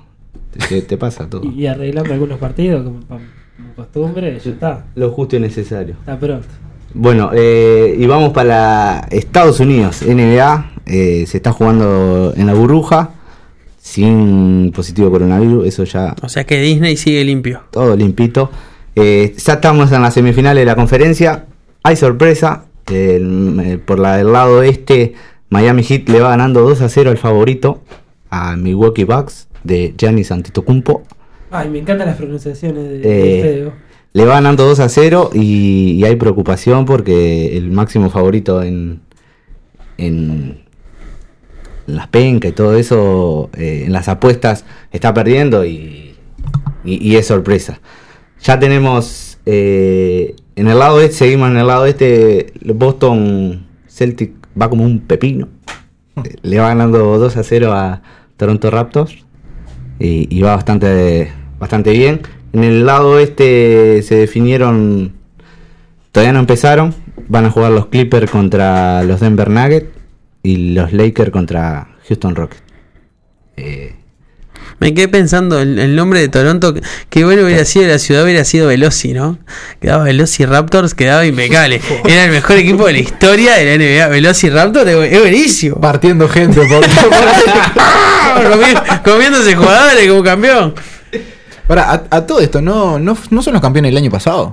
Te, te pasa todo. Y arreglando algunos partidos como, como costumbre, ya está. Lo justo y necesario. Está pronto. Bueno, eh, y vamos para Estados Unidos, NBA. Eh, se está jugando en la burbuja, sin positivo coronavirus, eso ya O sea que Disney sigue limpio. todo limpito. Eh, ya estamos en la semifinal de la conferencia. Hay sorpresa. el- eh, por la del lado este, Miami Heat le va ganando 2 a 0 al favorito, a Milwaukee Bucks, de Giannis Antetokounmpo. Ay, me encantan las pronunciaciones de, Eh, de. Le va ganando 2 a 0 y, y hay preocupación porque el máximo favorito en las pencas y todo eso, eh, en las apuestas, está perdiendo y, y- y es sorpresa. Ya tenemos eh, en el lado este, seguimos en el lado este, Boston Celtic va como un pepino. Eh, Le va ganando 2 a 0 a Toronto Raptors y, y va bastante, bastante bien. En el lado este se definieron, todavía no empezaron, van a jugar los Clippers contra los Denver Nuggets y los Lakers contra Houston Rockets. Eh, Me quedé pensando el, el nombre de Toronto. que- bueno hubiera sido la ciudad, hubiera sido Veloci, ¿no? Quedaba Veloci Raptors, quedaba impecable. Era el mejor equipo de la historia de la NBA. Veloci Raptors es buenísimo. Partiendo gente por, Comi- Comiéndose jugadores como campeón. Ahora, a, a todo esto, ¿no, no, ¿no son los campeones del año pasado?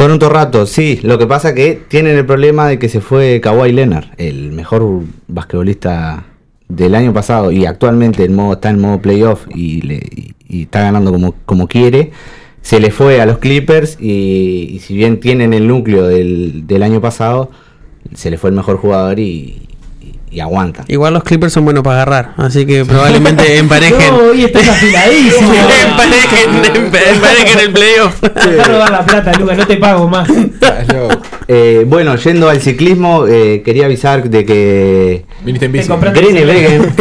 Toronto Raptors, sí, lo que pasa que tienen el problema de que se fue Kawhi Leonard, el mejor basquetbolista del año pasado y actualmente el modo, está en modo playoff y, le- está ganando como, como quiere. Se le fue a los Clippers y, y si bien tienen el núcleo del, del año pasado, se le fue el mejor jugador y, y- aguantan. Igual los Clippers son buenos para agarrar, así que probablemente emparejen. No, hoy estás afiladísimo. emparejen, empa- emparejen el playoff. Robar la plata, Lucas, no te pago más. Eh, bueno, yendo al ciclismo, eh, quería avisar de que Viniste en bici. compraste- Groenewegen,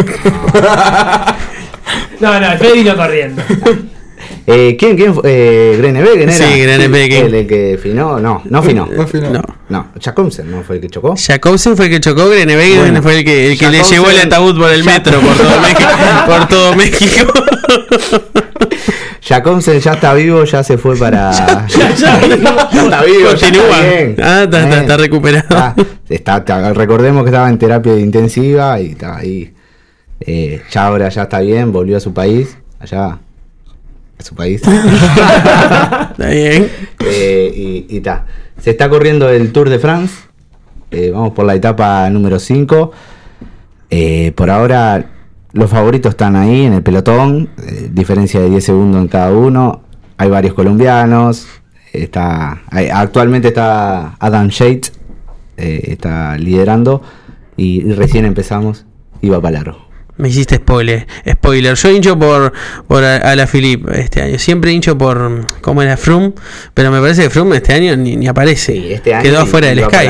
No, no, Fede vino corriendo. Eh, ¿quién, quién fue? Eh, Groenewegen era. Sí, Groenewegen. El, el que finó, no, no finó. No fui, no. Jacobsen no fue el que chocó. Jacobsen fue el que chocó, Grenewegen Bueno, fue el que, el que le llevó el ataúd por el Ya- metro por todo México. por todo México. Jacobsen ya está vivo, ya se fue para. Ya, ya, Ya está vivo, ya Continúa. está bien. Ah, está- está- recuperado. Está- está- está- recordemos que estaba en terapia intensiva y está ahí. Eh, ya ahora ya está bien, volvió a su país, allá su país. Está bien. Eh, y está. Se está corriendo el Tour de France. Eh, vamos por la etapa número 5. por ahora, los favoritos están ahí en el pelotón. eh, diferencia de 10 segundos en cada uno. Hay varios colombianos. Está, hay- actualmente está Adam eh, está liderando. Y, y recién empezamos. Va para largo. Me hiciste spoiler. Spoiler. Yo hincho por, por a, a la Philippe este año. Siempre hincho por. ¿Cómo era Froome? Pero me parece que Froome este año ni, ni aparece. Sí, este año Quedó afuera del Sky.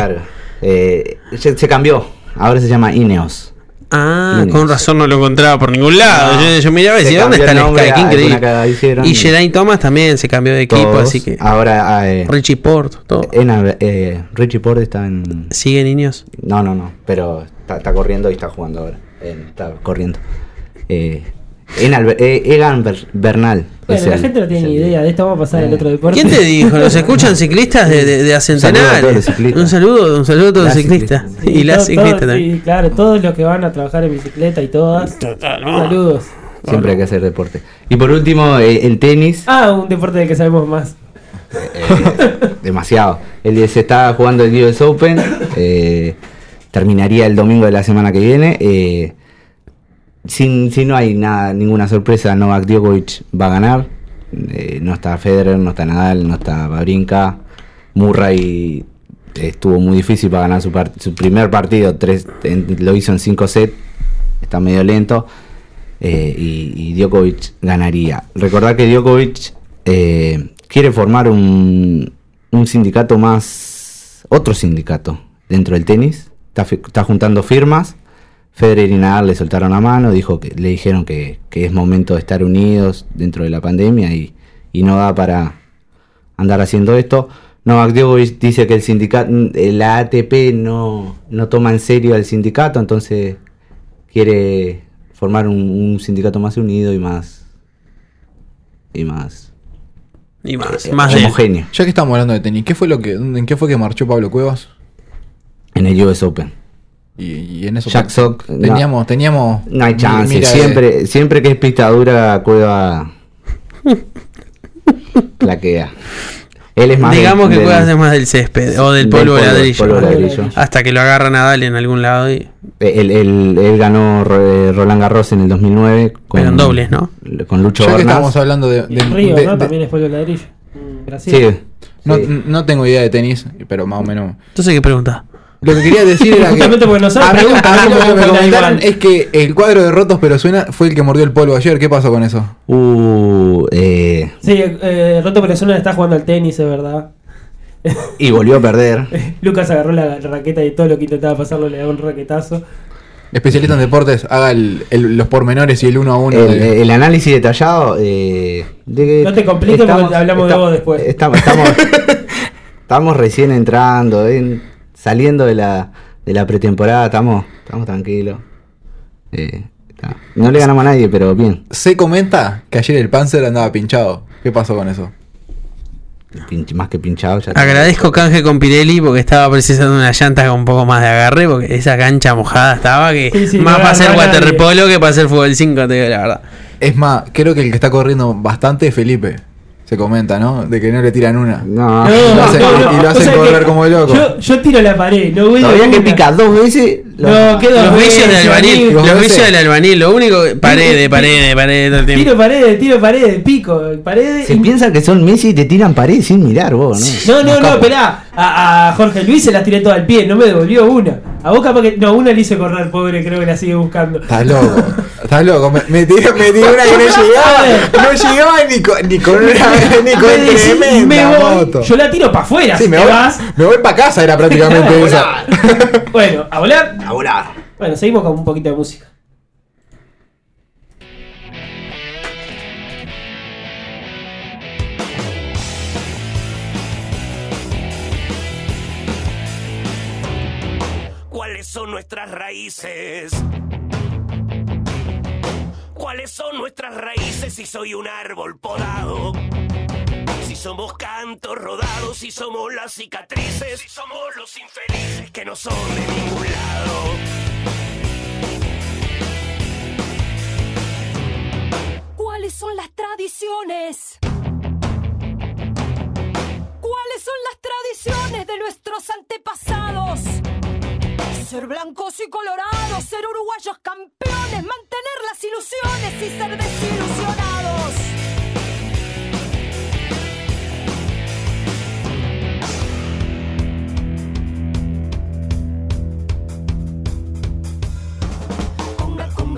Eh, se, se cambió. Ahora se llama Ineos. Ah, Ineos. con razón no lo encontraba por ningún lado. No, yo, yo miraba y decía, ¿dónde está el Sky? Qué increíble. Y Geraint Thomas también se cambió de equipo, Todos. así que. Ahora eh, Richie Port, todo. en- eh, Richie Port está en. ¿Sigue niños? No, no, no. Pero está, está corriendo y está jugando ahora. Está corriendo. Eh, en Albe- eh, Egan Ber- Bernal. Bueno, la el- gente no tiene ni el- idea de esto. Vamos a pasar al Eh. otro deporte. ¿Quién te dijo? Nos escuchan ciclistas de, de. Un saludo, un saludo a todos los ciclistas. Y las ciclistas también. y claro, todos los que van a trabajar en bicicleta y todas. Saludos. Siempre hay que hacer deporte. Y por último, eh, el tenis. Ah, un deporte del que sabemos más. eh, demasiado. El, se está jugando el US Open. eh, terminaría el domingo de la semana que viene. eh, si no hay nada, ninguna sorpresa, Novak Djokovic va a ganar. Eh, no está Federer, no está Nadal, no está Babrinka. Murray estuvo muy difícil para ganar su, par- su primer partido. Tres, lo hizo en 5 sets. Está medio lento. eh, y, y Djokovic ganaría. Recordar que Djokovic eh, quiere formar un, un sindicato más, otro sindicato dentro del tenis. Está, está juntando firmas. Federer y Nadal le soltaron la mano, dijo que le dijeron que, que es momento de estar unidos dentro de la pandemia y, y no da para andar haciendo esto. Novak Djokovic dice que el sindicato, la ATP no, no toma en serio al sindicato, entonces quiere formar un, un sindicato más unido y más y más Y más, eh, más homogéneo Ya que estamos hablando de tenis, ¿qué fue lo que, ¿en qué fue que marchó Pablo Cuevas? En el US Open. Y, y en eso Jack Sock, no. teníamos, teníamos. No hay chance, mira, siempre, siempre que es pista dura, Cueva plaquea. Él es más Digamos del- que del- puede hacer más del césped o del del polvo de polvo- ladrillo. polvo de ladrillo. Hasta que lo agarra Nadal en algún lado. Y... Él, él- él ganó eh, Roland Garros en el 2009 con, Pero en dobles, ¿no? Con Lucho Ya que Hornas. estábamos hablando de. Río, de- ¿no? de- También es polvo de ladrillo. Brasil. Sí, no, sí. no tengo idea de tenis, pero más o menos. Entonces, ¿qué pregunta? Lo que quería decir era que. Justamente porque no sabe, a mí, pregunta, a mí ¿cómo lo que me buscan la comentaron igual? es que el cuadro de rotos pero suena fue el que mordió el polvo ayer. ¿Qué pasó con eso? Uh, eh, Sí, eh, Roto Persona está jugando al tenis, es verdad. y volvió a perder. Lucas agarró la raqueta y todo lo que intentaba pasarlo le daba un raquetazo. Especialista en deportes, haga el- el- los pormenores y el uno a uno. El, de- el análisis detallado. eh, de No te compliques porque hablamos de vos después. Estamos, estamos, estamos recién entrando, en- saliendo de la, de la pretemporada, estamos, estamos tranquilos. Eh, está. no le ganamos a nadie, pero bien. Se comenta que ayer el Panzer andaba pinchado. ¿Qué pasó con eso? Pinch- más que pinchado. Ya. Agradezco canje con Pirelli porque estaba precisando una llanta con un poco más de agarre. Porque esa cancha mojada estaba que Sí, sí, más no para hacer waterpolo que para hacer fútbol 5, te digo la verdad. Es más, creo que el que está corriendo bastante es Felipe. Se comenta, ¿no? De que no le tiran una. No, hacen, no, no. y lo O hacen sea correr como loco. Yo, yo tiro la pared, no voy todavía que pica dos veces, No, quedó Los vicios del albañil, amigo. Los los vicios del albañil, lo único que paredes, paredes, paredes todo el tiempo. Tiro paredes, tiro paredes, pico, paredes. Se y- piensan que son Messi y te tiran pared sin mirar vos, ¿no? No, no, no, esperá. A, a Jorge Luis se las tiré todas al pie, no me devolvió una. A vos capaz que. No, una le hice correr, pobre, creo que la sigue buscando. Estás loco, estás loco. Me, me me una que no llegaba. No llegaba ni con, ni con una ni con Me decís, tremenda me voy, moto. Yo la tiro para afuera, Sí, si me voy, vas. me voy para casa, era prácticamente esa. Bueno, a volar. A volar. Bueno, seguimos con un poquito de música. ¿Cuáles son nuestras raíces? ¿Cuáles son nuestras raíces si soy un árbol podado? Somos cantos rodados, si somos las cicatrices, si somos los infelices que no son de ningún lado. ¿Cuáles son las tradiciones? ¿Cuáles son las tradiciones de nuestros antepasados? Ser blancos y colorados, ser uruguayos campeones, mantener las ilusiones y ser desilusionados.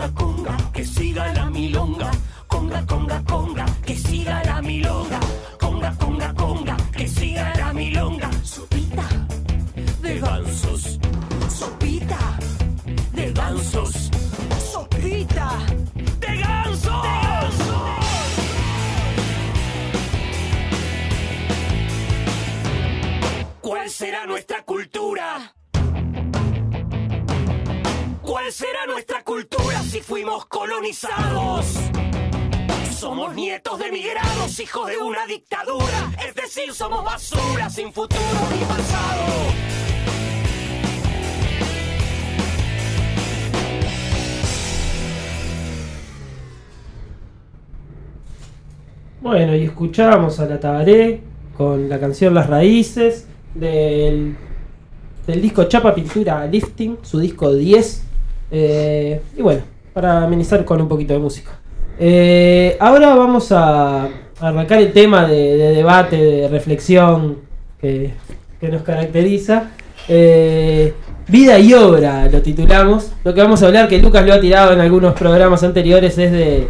Conga, conga, que siga la milonga. Conga, conga, conga, que siga la milonga. Conga, conga, conga, que siga la milonga. Sopita De gansos, sopita, de gansos, sopita. de gansos. ¿Cuál será nuestra cultura? ¿Cuál será nuestra cultura si fuimos colonizados? Somos nietos de migrados, hijos de una dictadura, es decir, somos basura sin futuro ni pasado. Bueno, y escuchábamos a la Tabaré con la canción Las Raíces del, del disco Chapa Pintura Lifting, su disco 10. Eh, y bueno, para amenizar con un poquito de música. Eh, ahora vamos a arrancar el tema de, de debate, de reflexión que, que nos caracteriza. Eh, vida y obra lo titulamos. Lo que vamos a hablar, que Lucas lo ha tirado en algunos programas anteriores, es de,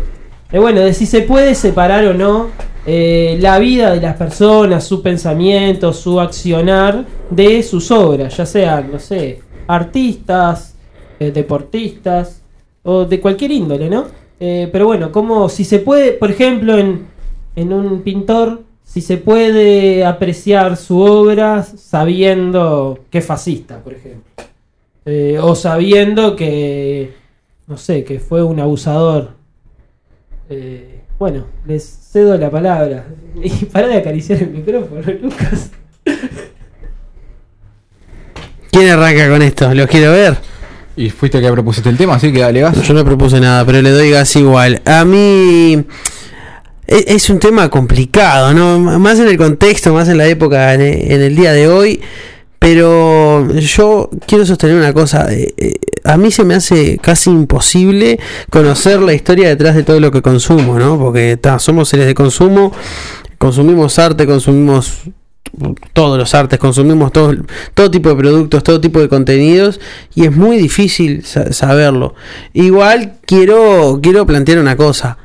de, bueno, de si se puede separar o no la vida de las personas, su pensamiento, su accionar de sus obras, ya sean, no sé, artistas, eh, deportistas o de cualquier índole, ¿no? Eh, pero bueno, como si se puede, por ejemplo, en, en un pintor, si se puede apreciar su obra sabiendo que es fascista, por ejemplo. Eh, o sabiendo que, no sé, que fue un abusador. Eh, bueno, les cedo la palabra. Y para de acariciar el micrófono, Lucas. ¿Quién arranca con esto? Los quiero ver. Y fuiste que propusiste el tema, así que dale gas. Yo no propuse nada, pero le doy gas igual. A mí e- es un tema complicado, ¿no? Más en el contexto, más en la época, en en el día de hoy. Pero yo quiero sostener una cosa. eh, eh, A mí se me hace casi imposible conocer la historia detrás de todo lo que consumo, ¿no? Porque ta, somos seres de consumo, consumimos arte, consumimos todos los artes, consumimos todo, todo tipo de productos, todo tipo de contenidos y es muy difícil sa- saberlo. Igual quiero, quiero plantear una cosa.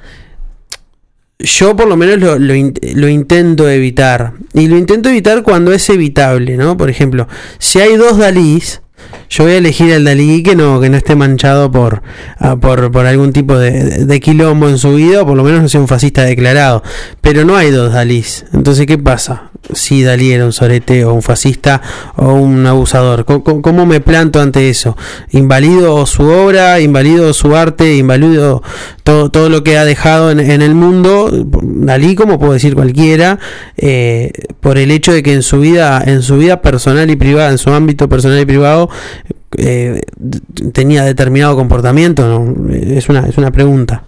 Yo por lo menos lo, lo in- lo intento evitar. Y lo intento evitar cuando es evitable, ¿no? Por ejemplo, si hay dos Dalís, yo voy a elegir el Dalí que no, que no esté manchado por, ah, por, por algún tipo de, de- de quilombo en su vida, o por lo menos no sea un fascista declarado. Pero no hay dos Dalís. Entonces, ¿qué pasa? Si Dalí era un sorete o un fascista o un abusador. ¿Cómo, me planto ante eso? ¿Invalido su obra? ¿Invalido su arte? ¿Invalido todo, todo lo que ha dejado en, el mundo? Dalí, como puedo decir cualquiera, eh, por el hecho de que en su vida, en su vida personal y privada, en su ámbito personal y privado, eh, tenía determinado comportamiento. ¿no? Es, una, es una pregunta.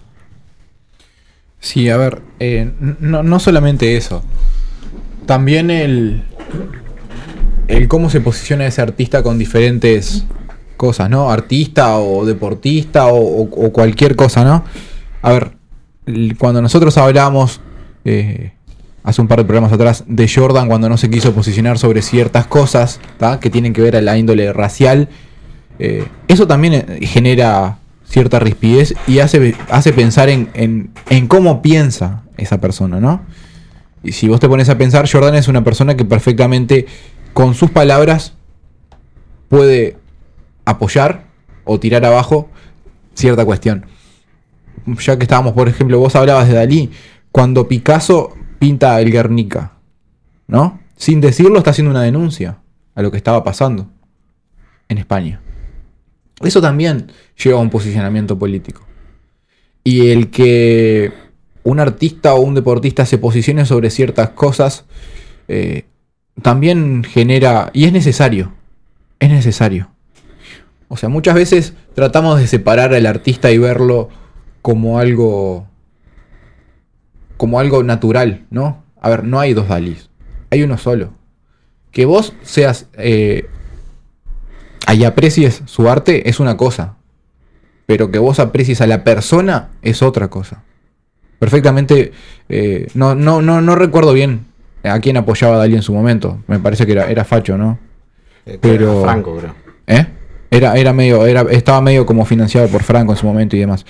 Sí, a ver, eh, no, no solamente eso. También el, el cómo se posiciona ese artista con diferentes cosas, ¿no? Artista o deportista o, cualquier cosa, ¿no? A ver, cuando nosotros hablamos eh, hace un par de programas atrás de Jordan cuando no se quiso posicionar sobre ciertas cosas que tienen que ver a la índole racial, eh, eso también eh, genera cierta rispidez y hace, hace pensar en, en- en cómo piensa esa persona, ¿no? Y si vos te pones a pensar, Jordan es una persona que perfectamente con sus palabras puede apoyar o tirar abajo cierta cuestión. Ya que estábamos, por ejemplo, vos hablabas de Dalí, cuando Picasso pinta el Guernica, ¿no? Sin decirlo está haciendo una denuncia a lo que estaba pasando en España. Eso también lleva a un posicionamiento político. Y el que un artista o un deportista se posicione sobre ciertas cosas eh, también genera, y es necesario, es necesario. O sea, muchas veces tratamos de separar al artista y verlo como algo como algo natural, ¿no? A ver, no hay dos Dalís, hay uno solo. Que vos seas eh, y aprecies su arte es una cosa, pero que vos aprecies a la persona es otra cosa. Perfectamente, eh, no, no, no, no recuerdo bien a quién apoyaba Dalí en su momento. Me parece que era, era Facho, ¿no? Pero- Franco, creo. ¿Eh? Era, era medio, era, estaba medio como financiado por Franco en su momento y demás.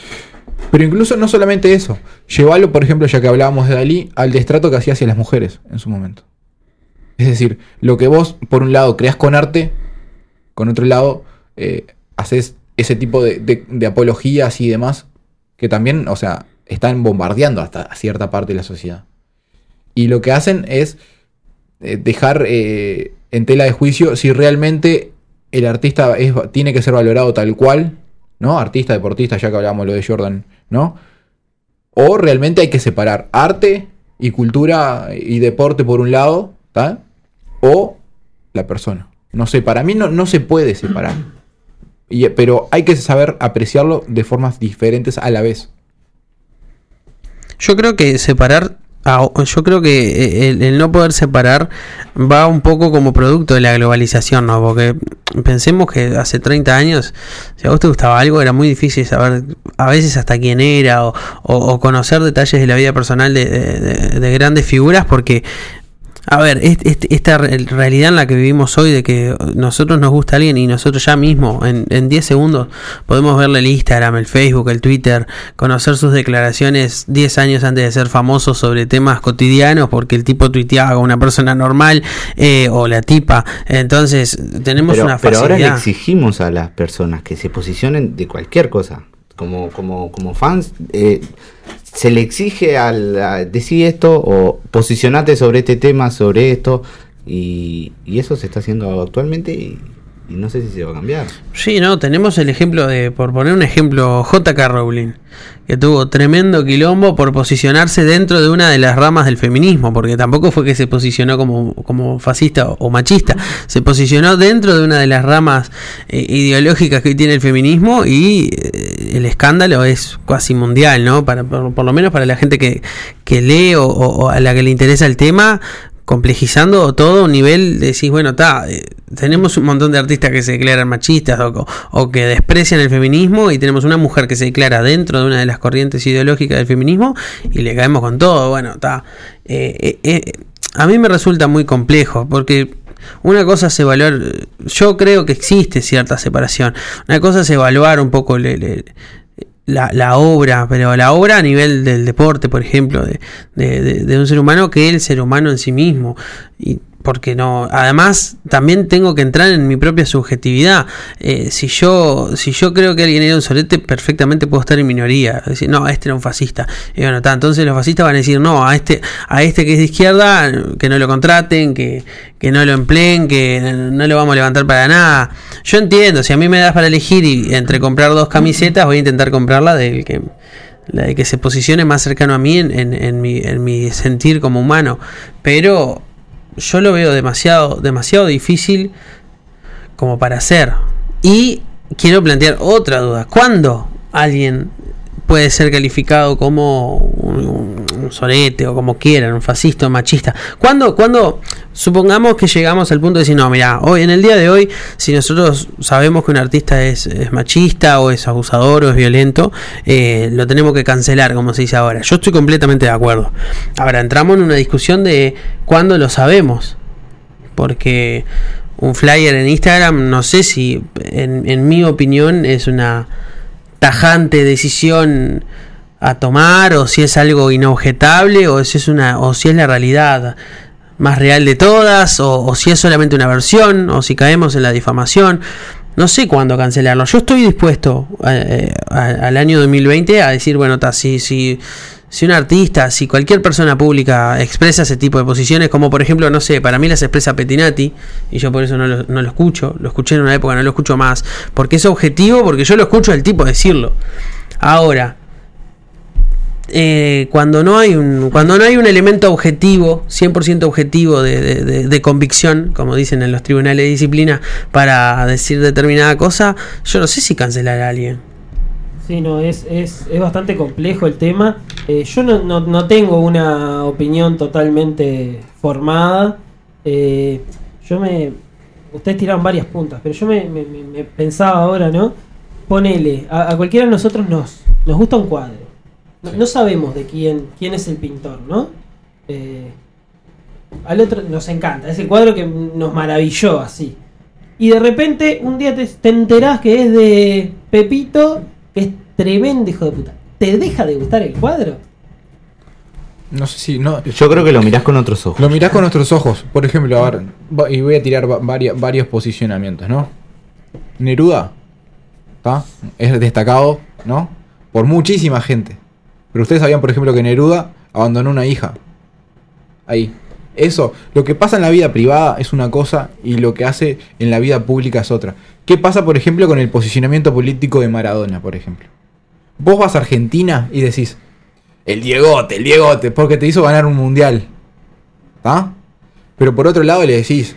Pero incluso no solamente eso. Llevalo, por ejemplo, ya que hablábamos de Dalí, al destrato que hacía hacia las mujeres en su momento. Es decir, lo que vos, por un lado, creas con arte, con otro lado, eh, haces ese tipo de, de- de apologías y demás, que también, o sea, están bombardeando hasta cierta parte de la sociedad. Y lo que hacen es eh, dejar eh, en tela de juicio si realmente el artista tiene que ser valorado tal cual, ¿no? Artista, deportista, ya que hablábamos lo de Jordan, ¿no? O realmente hay que separar arte y cultura y deporte por un lado. O la persona. No sé, para mí no, no se puede separar. Y- pero hay que saber apreciarlo de formas diferentes a la vez. Yo creo que separar, yo creo que eh, el, no poder separar va un poco como producto de la globalización, ¿no? Porque pensemos que hace 30 años, si a vos te gustaba algo, era muy difícil saber a veces hasta quién era o, conocer detalles de la vida personal de- de grandes figuras porque... A ver, est- est- esta re- realidad en la que vivimos hoy de que nosotros nos gusta alguien y nosotros ya mismo en, en 10 segundos podemos verle el Instagram, el Facebook, el Twitter, conocer sus declaraciones 10 años antes de ser famosos sobre temas cotidianos porque el tipo tuiteaba con una persona normal eh, o la tipa. Entonces tenemos Pero, una pero ahora le facilidad. exigimos a las personas que se posicionen de cualquier cosa. Como, como, como fans, eh, se le exige al decir esto o posicionate sobre este tema, sobre esto. Y, y eso se está haciendo actualmente y, y no sé si se va a cambiar. Sí, no, tenemos el ejemplo de, por poner un ejemplo, JK Rowling, que tuvo tremendo quilombo por posicionarse dentro de una de las ramas del feminismo, porque tampoco fue que se posicionó como, como fascista o, machista, se posicionó dentro de una de las ramas eh, ideológicas que tiene el feminismo y eh, el escándalo es casi mundial, ¿no? Para, por, por lo menos para la gente que, que lee o a la que le interesa el tema, complejizando todo a un nivel, decís, bueno, está, tenemos un montón de artistas que se declaran machistas o, que desprecian el feminismo y tenemos una mujer que se declara dentro de una de las corrientes ideológicas del feminismo y le caemos con todo, bueno, está. eh, eh, eh, a mí me resulta muy complejo porque una cosa es evaluar, yo creo que existe cierta separación, una cosa es evaluar un poco le- le- la, la obra, pero la obra a nivel del deporte, por ejemplo, de, de- de- un ser humano que el ser humano en sí mismo. Y porque no, además también tengo que entrar en mi propia subjetividad. Eh, si yo, si yo creo que alguien era un solete, perfectamente puedo estar en minoría. Decir, no, este era un fascista. Y bueno, está, entonces los fascistas van a decir, no, a este, a este que es de izquierda, que no lo contraten, que, que no lo empleen, que no, lo vamos a levantar para nada. Yo entiendo, si a mí me das para elegir y entre comprar dos camisetas, voy a intentar comprar la del que la de que se posicione más cercano a mí en, en- en mi, en mi sentir como humano. Pero yo lo veo demasiado, demasiado difícil como para hacer. Y quiero plantear otra duda. ¿Cuándo alguien puede ser calificado como un, un o como quieran, un fascista, un machista. Cuando, cuando supongamos que llegamos al punto de decir, no, mira, hoy en el día de hoy, si nosotros sabemos que un artista es, machista o es abusador o es violento, eh, lo tenemos que cancelar, como se dice ahora. Yo estoy completamente de acuerdo. Ahora entramos en una discusión de cuándo lo sabemos. Porque un flyer en Instagram, no sé si, en mi opinión, es una tajante decisión a tomar o si es algo inobjetable o si es una o si es la realidad más real de todas o, si es solamente una versión o si caemos en la difamación no sé cuándo cancelarlo yo estoy dispuesto eh, a- al año 2020 a decir bueno si, si si un artista, si cualquier persona pública expresa ese tipo de posiciones, como por ejemplo, no sé, para mí las expresa Petinati, y yo por eso no lo, no lo escucho, lo escuché en una época, no lo escucho más, porque es objetivo, porque yo lo escucho del tipo decirlo. Ahora, eh, cuando no hay un cuando no hay un elemento objetivo 100% objetivo de, convicción como dicen en los tribunales de disciplina para decir determinada cosa yo no sé si cancelar a alguien Sí, no, es, es, es bastante complejo el tema. Eh, yo no, no, no tengo una opinión totalmente formada. Eh, yo me. Ustedes tiraron varias puntas, pero yo me, me- me- me pensaba ahora, ¿no? Ponele, a, a cualquiera de nosotros nos, nos gusta un cuadro. No, no sabemos de quién, quién es el pintor, ¿no? Eh, al otro nos encanta, es el cuadro que nos maravilló así. Y de repente un día te, te enterás que es de Pepito, que es tremendo hijo de puta. ¿Te deja de gustar el cuadro? No sé si. No, Yo creo que lo mirás con otros ojos. Lo mirás con nuestros ojos. Por ejemplo, a ver, y voy a tirar va- varia- varios posicionamientos, ¿no? Neruda, ¿está? Es destacado, ¿no? Por muchísima gente. Pero ustedes sabían, por ejemplo, que Neruda abandonó una hija. Ahí. Eso, lo que pasa en la vida privada es una cosa y lo que hace en la vida pública es otra. ¿Qué pasa, por ejemplo, con el posicionamiento político de Maradona, por ejemplo? Vos vas a Argentina y decís, el Diegote, el Diegote, porque te hizo ganar un mundial. ¿Está? Pero por otro lado le decís,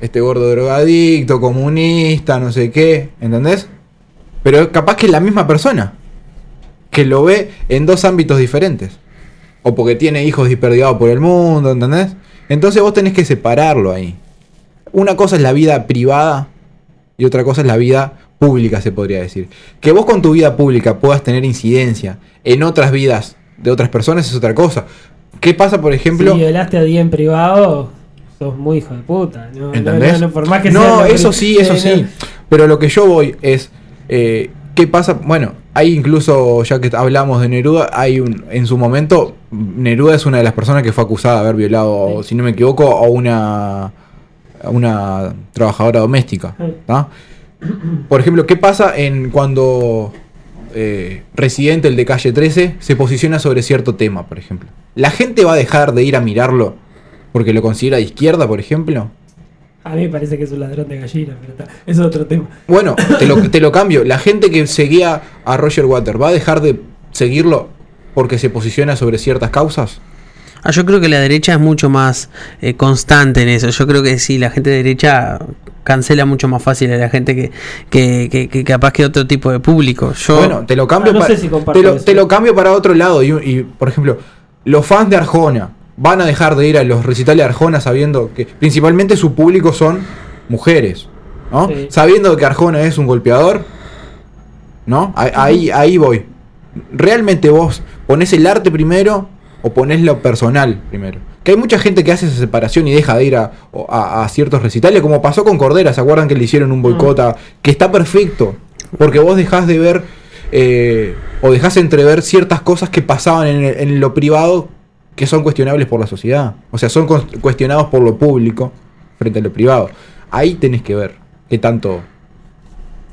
este gordo drogadicto, comunista, no sé qué, ¿entendés? Pero capaz que es la misma persona, que lo ve en dos ámbitos diferentes. O porque tiene hijos disperdigados por el mundo, ¿entendés? Entonces vos tenés que separarlo ahí. Una cosa es la vida privada y otra cosa es la vida pública, se podría decir. Que vos con tu vida pública puedas tener incidencia en otras vidas de otras personas es otra cosa. ¿Qué pasa, por ejemplo? Si violaste a alguien en privado, sos muy hijo de puta. No, ¿Entendés? No, no, por más que No, sea lo eso sí, eso eh, sí. Pero lo que yo voy es. eh, ¿Qué pasa? Bueno, hay incluso, ya que hablamos de Neruda, hay un. En su momento, Neruda es una de las personas que fue acusada de haber violado, si no me equivoco, a una. a una trabajadora doméstica. ¿tá? Por ejemplo, ¿qué pasa en cuando eh, Residente, el de calle 13, se posiciona sobre cierto tema, por ejemplo? ¿La gente va a dejar de ir a mirarlo porque lo considera de izquierda, por ejemplo? A mí me parece que es un ladrón de gallina, pero está, eso es otro tema. Bueno, te lo, te lo cambio. La gente que seguía a Roger Water va a dejar de seguirlo porque se posiciona sobre ciertas causas. Ah, yo creo que la derecha es mucho más eh, constante en eso. Yo creo que sí, la gente de derecha cancela mucho más fácil a la gente que, que, que- que capaz que otro tipo de público. Yo, Bueno, te lo cambio Ah, no pa- sé si te, lo, te lo cambio para otro lado. Y, y, por ejemplo, los fans de Arjona van a dejar de ir a los recitales de Arjona sabiendo que principalmente su público son mujeres. ¿no? Sí. Sabiendo que Arjona es un golpeador. ¿No? Ahí, ahí, ahí voy. ¿Realmente vos ponés el arte primero o ponés lo personal primero? Que hay mucha gente que hace esa separación y deja de ir a, a- a ciertos recitales, como pasó con Cordera, ¿se acuerdan que le hicieron un boicot? a- Que está perfecto, porque vos dejás de ver eh, o dejás entrever ciertas cosas que pasaban en, el- en lo privado que son cuestionables por la sociedad. O sea, son cuestionados por lo público frente a lo privado. Ahí tenés que ver qué tanto...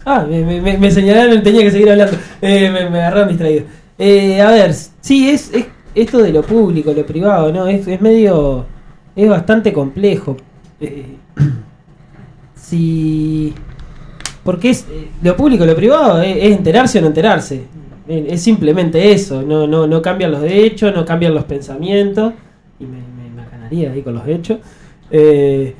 Ah, me, señalaron, tenía que seguir hablando. Eh, me, me agarraron distraído. Eh, a ver, sí, es, es esto de lo público, lo privado, ¿no? Es, es medio. Es bastante complejo. Eh, si. Porque es. eh, lo público, lo privado, es, es enterarse o no enterarse. Eh, Es simplemente eso. No, no, no cambian los hechos, no cambian los pensamientos. Y me, me, ahí con los hechos. Eh,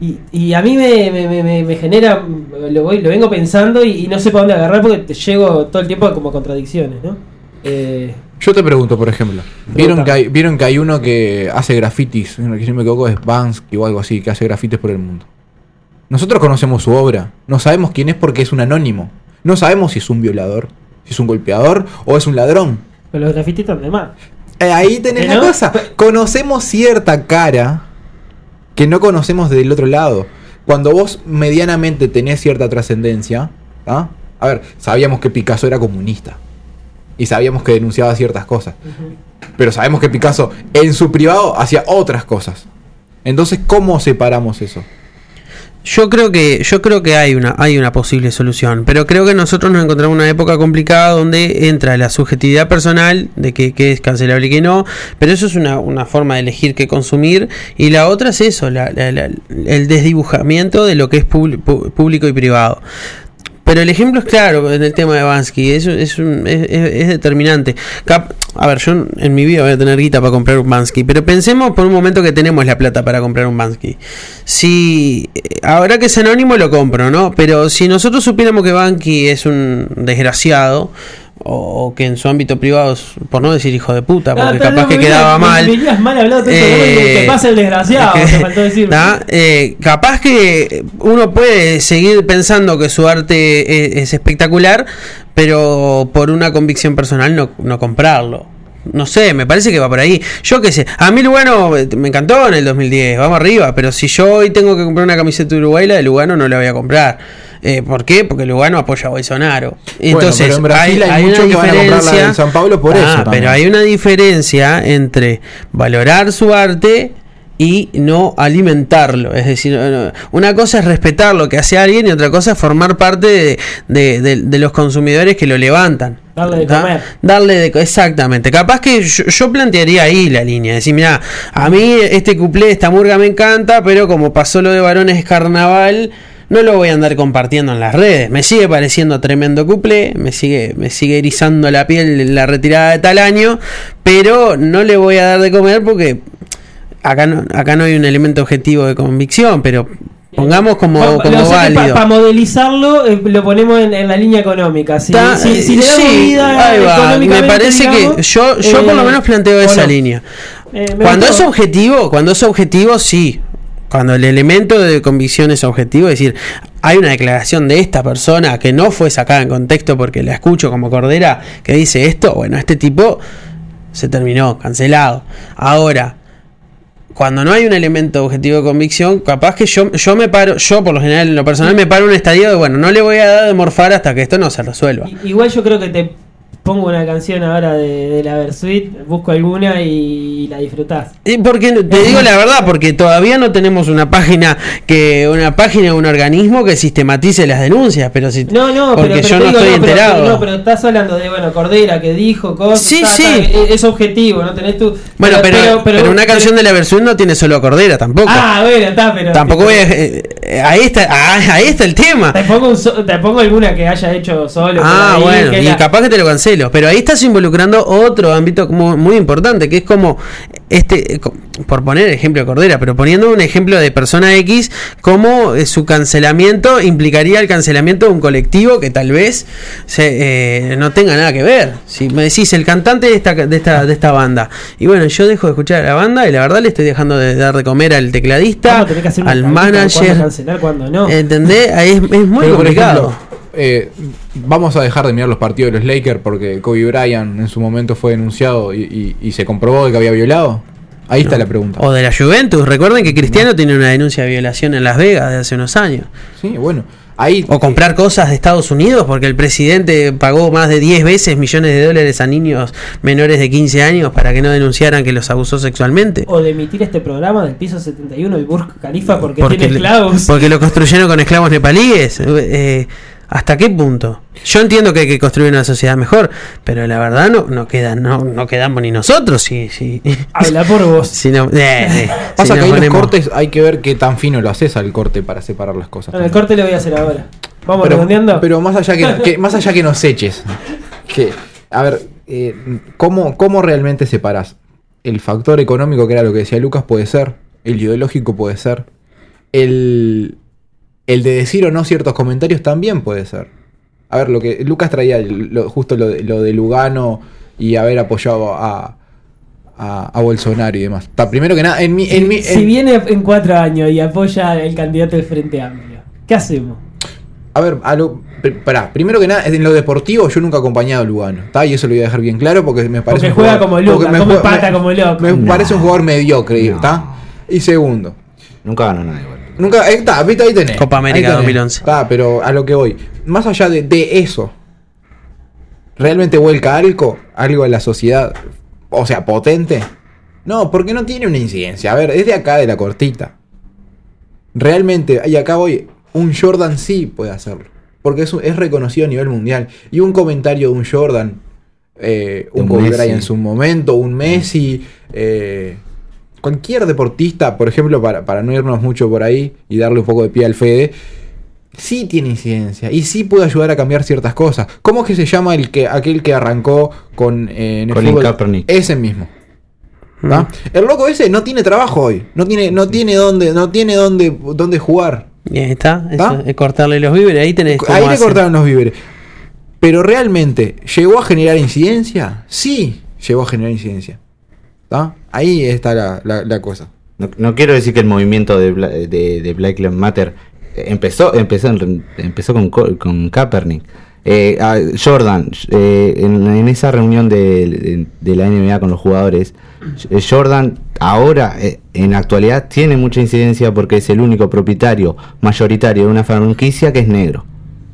y, y a mí me, me- me- me- me genera, lo, voy, lo vengo pensando y, y no sé para dónde agarrar porque te llego todo el tiempo como a contradicciones, ¿no? Eh, Yo te pregunto, por ejemplo, ¿vieron que, hay, vieron que hay uno que hace grafitis, uno que si no me equivoco es Bansky o algo así, que hace grafitis por el mundo? Nosotros conocemos su obra, no sabemos quién es porque es un anónimo. No sabemos si es un violador, si es un golpeador o es un ladrón. Pero los grafitis están de más. Eh, ahí tenés ¿Eh, la no? cosa. Conocemos cierta cara que no conocemos del otro lado. Cuando vos medianamente tenés cierta trascendencia, ¿ah? a ver, sabíamos que Picasso era comunista y sabíamos que denunciaba ciertas cosas, pero sabemos que Picasso en su privado hacía otras cosas. Entonces, ¿cómo separamos eso? Yo creo que yo creo que hay una hay una posible solución, pero creo que nosotros nos encontramos en una época complicada donde entra la subjetividad personal de que, que es cancelable y que no, pero eso es una, una forma de elegir qué consumir y la otra es eso, la- la- la- el desdibujamiento de lo que es público y privado. Pero el ejemplo es claro en el tema de Bansky, es, es, es- determinante. A ver, yo en mi vida voy a tener guita para comprar un Bansky, pero pensemos por un momento que tenemos la plata para comprar un Bansky. Si eh, ahora que es anónimo lo compro, ¿no? Pero si nosotros supiéramos que Bansky es un desgraciado o, o que en su ámbito privado, por no decir hijo de puta, porque Ah, pero capaz no, que quedaba me- mal. Me mal hablado Eh, que pasa el desgraciado, que- te faltó decir. ¿tá? Eh, capaz que uno puede seguir pensando que su arte es, es espectacular, pero por una convicción personal no, no comprarlo. No sé, me parece que va por ahí. Yo qué sé, a mí Lugano eh, me encantó en el 2010, vamos arriba, pero si yo hoy tengo que comprar una camiseta de Uruguay, la de Lugano no la voy a comprar. Eh, ¿Por qué? Porque Lugano apoya a Bolsonaro. Entonces, pero en Brasil hay muchos una que van a comprar la San Pablo por Ah, eso también. Pero hay una diferencia entre valorar su arte y no alimentarlo. Es decir, una cosa es respetar lo que hace alguien y otra cosa es formar parte de, de- de- de los consumidores que lo levantan. Darle de ¿tá? comer. Darle de exactamente. Capaz que yo, yo plantearía ahí la línea. Decir, mira, a mí este cuplé, esta murga me encanta, pero como pasó lo de varones carnaval, no lo voy a andar compartiendo en las redes. Me sigue pareciendo tremendo cuplé, me sigue, me sigue erizando la piel la retirada de tal año, pero no le voy a dar de comer porque acá no, acá no hay un elemento objetivo de convicción, pero pongamos como, como válido. Para modelizarlo, eh, lo ponemos en, en la línea económica. Si, Ta- si, si le damos sí, vida. Me parece digamos, que yo, yo por eh, lo menos planteo esa no. línea. Eh, Cuando es objetivo, cuando es objetivo, sí. Cuando el elemento de convicción es objetivo, es decir, hay una declaración de esta persona que no fue sacada en contexto porque la escucho como cordera que dice esto, bueno, este tipo se terminó, cancelado. Ahora, cuando no hay un elemento objetivo de convicción, capaz que yo, yo me paro, yo por lo general en lo personal me paro un estadio de, bueno, no le voy a dar de morfar hasta que esto no se resuelva. Igual yo creo que te pongo una canción ahora de, de la Versuit, busco alguna y la disfrutás. Y porque te digo la verdad, porque todavía no tenemos una página que una página un organismo que sistematice las denuncias, pero si No, no, porque pero, pero yo no digo, estoy enterado. Pero, no, pero estás hablando de, bueno, Cordera que dijo cosas. Sí, ta, sí. es, es objetivo, ¿no? Tenés tu. bueno, pero, pero, una canción de la versión no tiene solo a Cordera tampoco. Ah, bueno, está, pero. tampoco voy a, eh, ahí está ah, ahí está el tema. Te pongo, un so- te pongo alguna que haya hecho solo. Ah, ahí, bueno, y la- capaz que te lo Pero ahí estás involucrando otro ámbito como muy importante, que es como este, eh, por poner el ejemplo de Cordera, pero poniendo un ejemplo de persona X, cómo eh, su cancelamiento implicaría el cancelamiento de un colectivo que tal vez se, eh, no tenga nada que ver. Si me decís el cantante de esta, de esta, de esta banda, y bueno, yo dejo de escuchar a la banda y la verdad le estoy dejando de dar de comer al tecladista, al manager. cuándo cancelar, cuándo no. ¿Entendés? Ahí es, es muy Pero, por complicado. ejemplo, eh, vamos a dejar de mirar los partidos de los Lakers porque Kobe Bryant en su momento fue denunciado y, y- y se comprobó de que había violado. Ahí está la pregunta. O de la Juventus. Recuerden que Cristiano tiene una denuncia de violación en Las Vegas de hace unos años. Sí, bueno. Ahí O comprar cosas de Estados Unidos porque el presidente pagó más de 10 veces millones de dólares a niños menores de 15 años para que no denunciaran que los abusó sexualmente. O de emitir este programa del piso 71, el Burj Khalifa, porque, Porque, tiene esclavos. porque lo construyeron con esclavos nepalíes. Eh, ¿Hasta qué punto? Yo entiendo que hay que construir una sociedad mejor, pero la verdad no, no, queda, no, no quedamos ni nosotros si, si, Habla por vos. si no- eh, eh, pasa si que ahí los ponemos- cortes hay que ver qué tan fino lo haces al corte para separar las cosas. Bueno, el corte lo voy a hacer ahora. Vamos pero, redondeando. pero más allá que, que- más allá que nos eches, que a ver, eh, ¿cómo, ¿cómo realmente separas? El factor económico, que era lo que decía Lucas, puede ser, el ideológico puede ser, el, el de decir o no ciertos comentarios también puede ser. A ver, lo que Lucas traía, lo- justo lo de, lo de Lugano y haber apoyado a, a, a Bolsonaro y demás. Ta, primero que nada, en mi... En mi si en- viene en cuatro años y apoya el candidato del Frente Amplio, ¿qué hacemos? A ver, a lo, pará, primero que nada, en lo deportivo yo nunca he acompañado a Lugano, ¿está? Y eso lo voy a dejar bien claro porque me parece Porque un juega jugador- como porque me pata me- como loco. Me No. parece un jugador mediocre, No. ¿está? Y segundo, Nunca ganó nada igual. Nunca, ahí está, viste, ahí tenés. Copa América tenés. 2011. Está, pero a lo que voy, más allá de, de eso, ¿realmente vuelca algo, algo a la sociedad, o sea, potente? No, porque no tiene una incidencia. A ver, es de acá de la cortita. Realmente, y acá voy, un Jordan sí puede hacerlo. Porque es, es reconocido a nivel mundial. Y un comentario de un Jordan, eh, un Un Kobe. Bryant en su momento, un Messi, eh, cualquier deportista, por ejemplo, para, para no irnos mucho por ahí y darle un poco de pie al Fede, sí tiene incidencia y sí puede ayudar a cambiar ciertas cosas. ¿Cómo es que se llama el que, aquel que arrancó con eh, en el Colin fútbol? Kaepernick. Ese mismo. ¿tá? El loco ese no tiene trabajo hoy, no tiene, no tiene dónde, no tiene dónde, dónde jugar. Y ahí está, eso, ¿Va? es cortarle los víveres, ahí tenés Ahí le cortaron los víveres. Pero realmente, ¿llegó a generar incidencia? Sí, llegó a generar incidencia. ¿tá? Ahí está la, cosa. No, quiero decir que el movimiento de, Bla- de, Black Lives Matter empezó empezó empezó con, Co- con Kaepernick. Eh, Jordan, eh, en, esa reunión de, la NBA con los jugadores, eh, Jordan ahora, en la actualidad, tiene mucha incidencia porque es el único propietario mayoritario de una franquicia que es negro.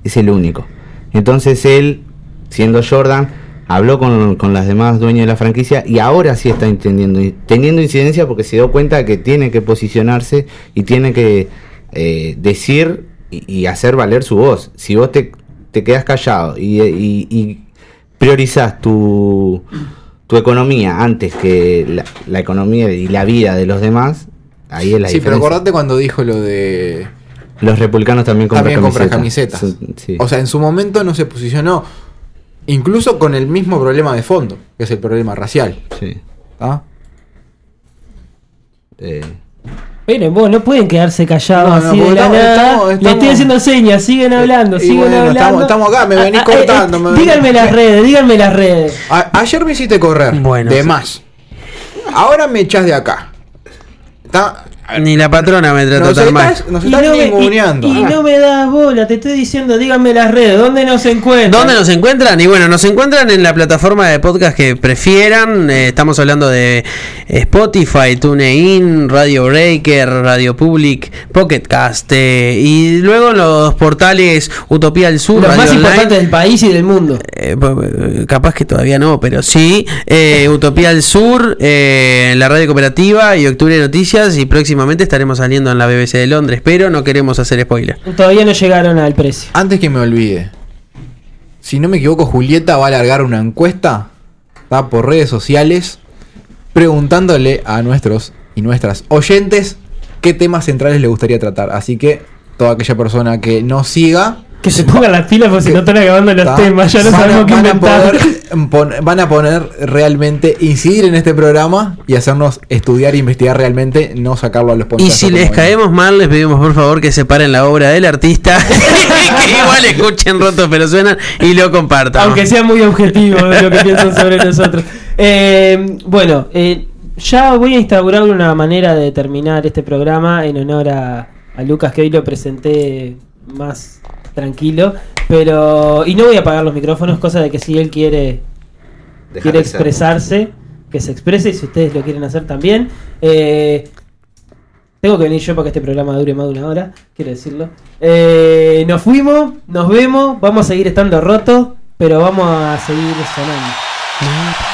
Es el único. Entonces él, siendo Jordan, habló con, con las demás dueñas de la franquicia y ahora sí está entendiendo, teniendo incidencia porque se dio cuenta que tiene que posicionarse y tiene que eh, decir y, y hacer valer su voz. Si vos te, te quedas callado y, y, y priorizás tu, tu economía antes que la, la economía y la vida de los demás, ahí es la sí, pero acordate cuando dijo lo de Los republicanos también compran también compra camisetas. camisetas. Sí. O sea, en su momento no se posicionó, incluso con el mismo problema de fondo, que es el problema racial. Sí. ¿tá? Eh, Miren, vos no pueden quedarse callados No, no, así de la estamos- nada. estamos- Le estoy haciendo señas, siguen hablando, y siguen bueno, hablando. estamos- estamos acá, me venís Ah, ah, cortando, eh, me venís- díganme las redes, díganme las redes. A- ayer me hiciste correr, Bueno, de sí. más. Ahora me echás de acá. Ni la patrona me trató tan mal. estás, nos Y estás no, me, y- no me das bola, te estoy diciendo, díganme las redes, ¿dónde nos encuentran? ¿Dónde nos encuentran? Y bueno, nos encuentran en la plataforma de podcast que prefieran. Eh, estamos hablando de Spotify, TuneIn, Radio Breaker, Radio Public, Pocket Cast. eh, y luego los portales Utopía del Sur, Los Radio más Online. importantes del país y del mundo. Eh, eh, capaz que todavía no, pero sí. eh, Utopía del Sur, eh, la radio cooperativa y Octubre de Noticias. Y próximamente estaremos saliendo en la BBC de Londres, pero no queremos hacer spoiler. Todavía no llegaron al precio. Antes que me olvide, si no me equivoco, Julieta va a alargar una encuesta ¿tá? por redes sociales preguntándole a nuestros y nuestras oyentes qué temas centrales le gustaría tratar. Así que toda aquella persona que nos siga Que se pongan las pilas porque si no están acabando los ¿tá? temas, ya no van, a, sabemos qué van a inventar. poder, pon- van a poner realmente, incidir en este programa y hacernos estudiar e investigar realmente, no sacarlo a los Y si les caemos mal, les pedimos por favor que separen la obra del artista, que igual escuchen rotos pero suenan y lo compartan. Aunque sea muy objetivo lo que piensan sobre nosotros. Eh, bueno, eh, ya voy a instaurar una manera de terminar este programa en honor a, a Lucas, que hoy lo presenté más tranquilo. Pero. Y no voy a apagar los micrófonos, cosa de que si él quiere, dejar quiere expresarse, que se exprese y si ustedes lo quieren hacer también. Eh, tengo que venir yo para que este programa dure más de una hora, quiero decirlo. Eh, nos fuimos, nos vemos, vamos a seguir estando rotos, pero vamos a seguir sonando.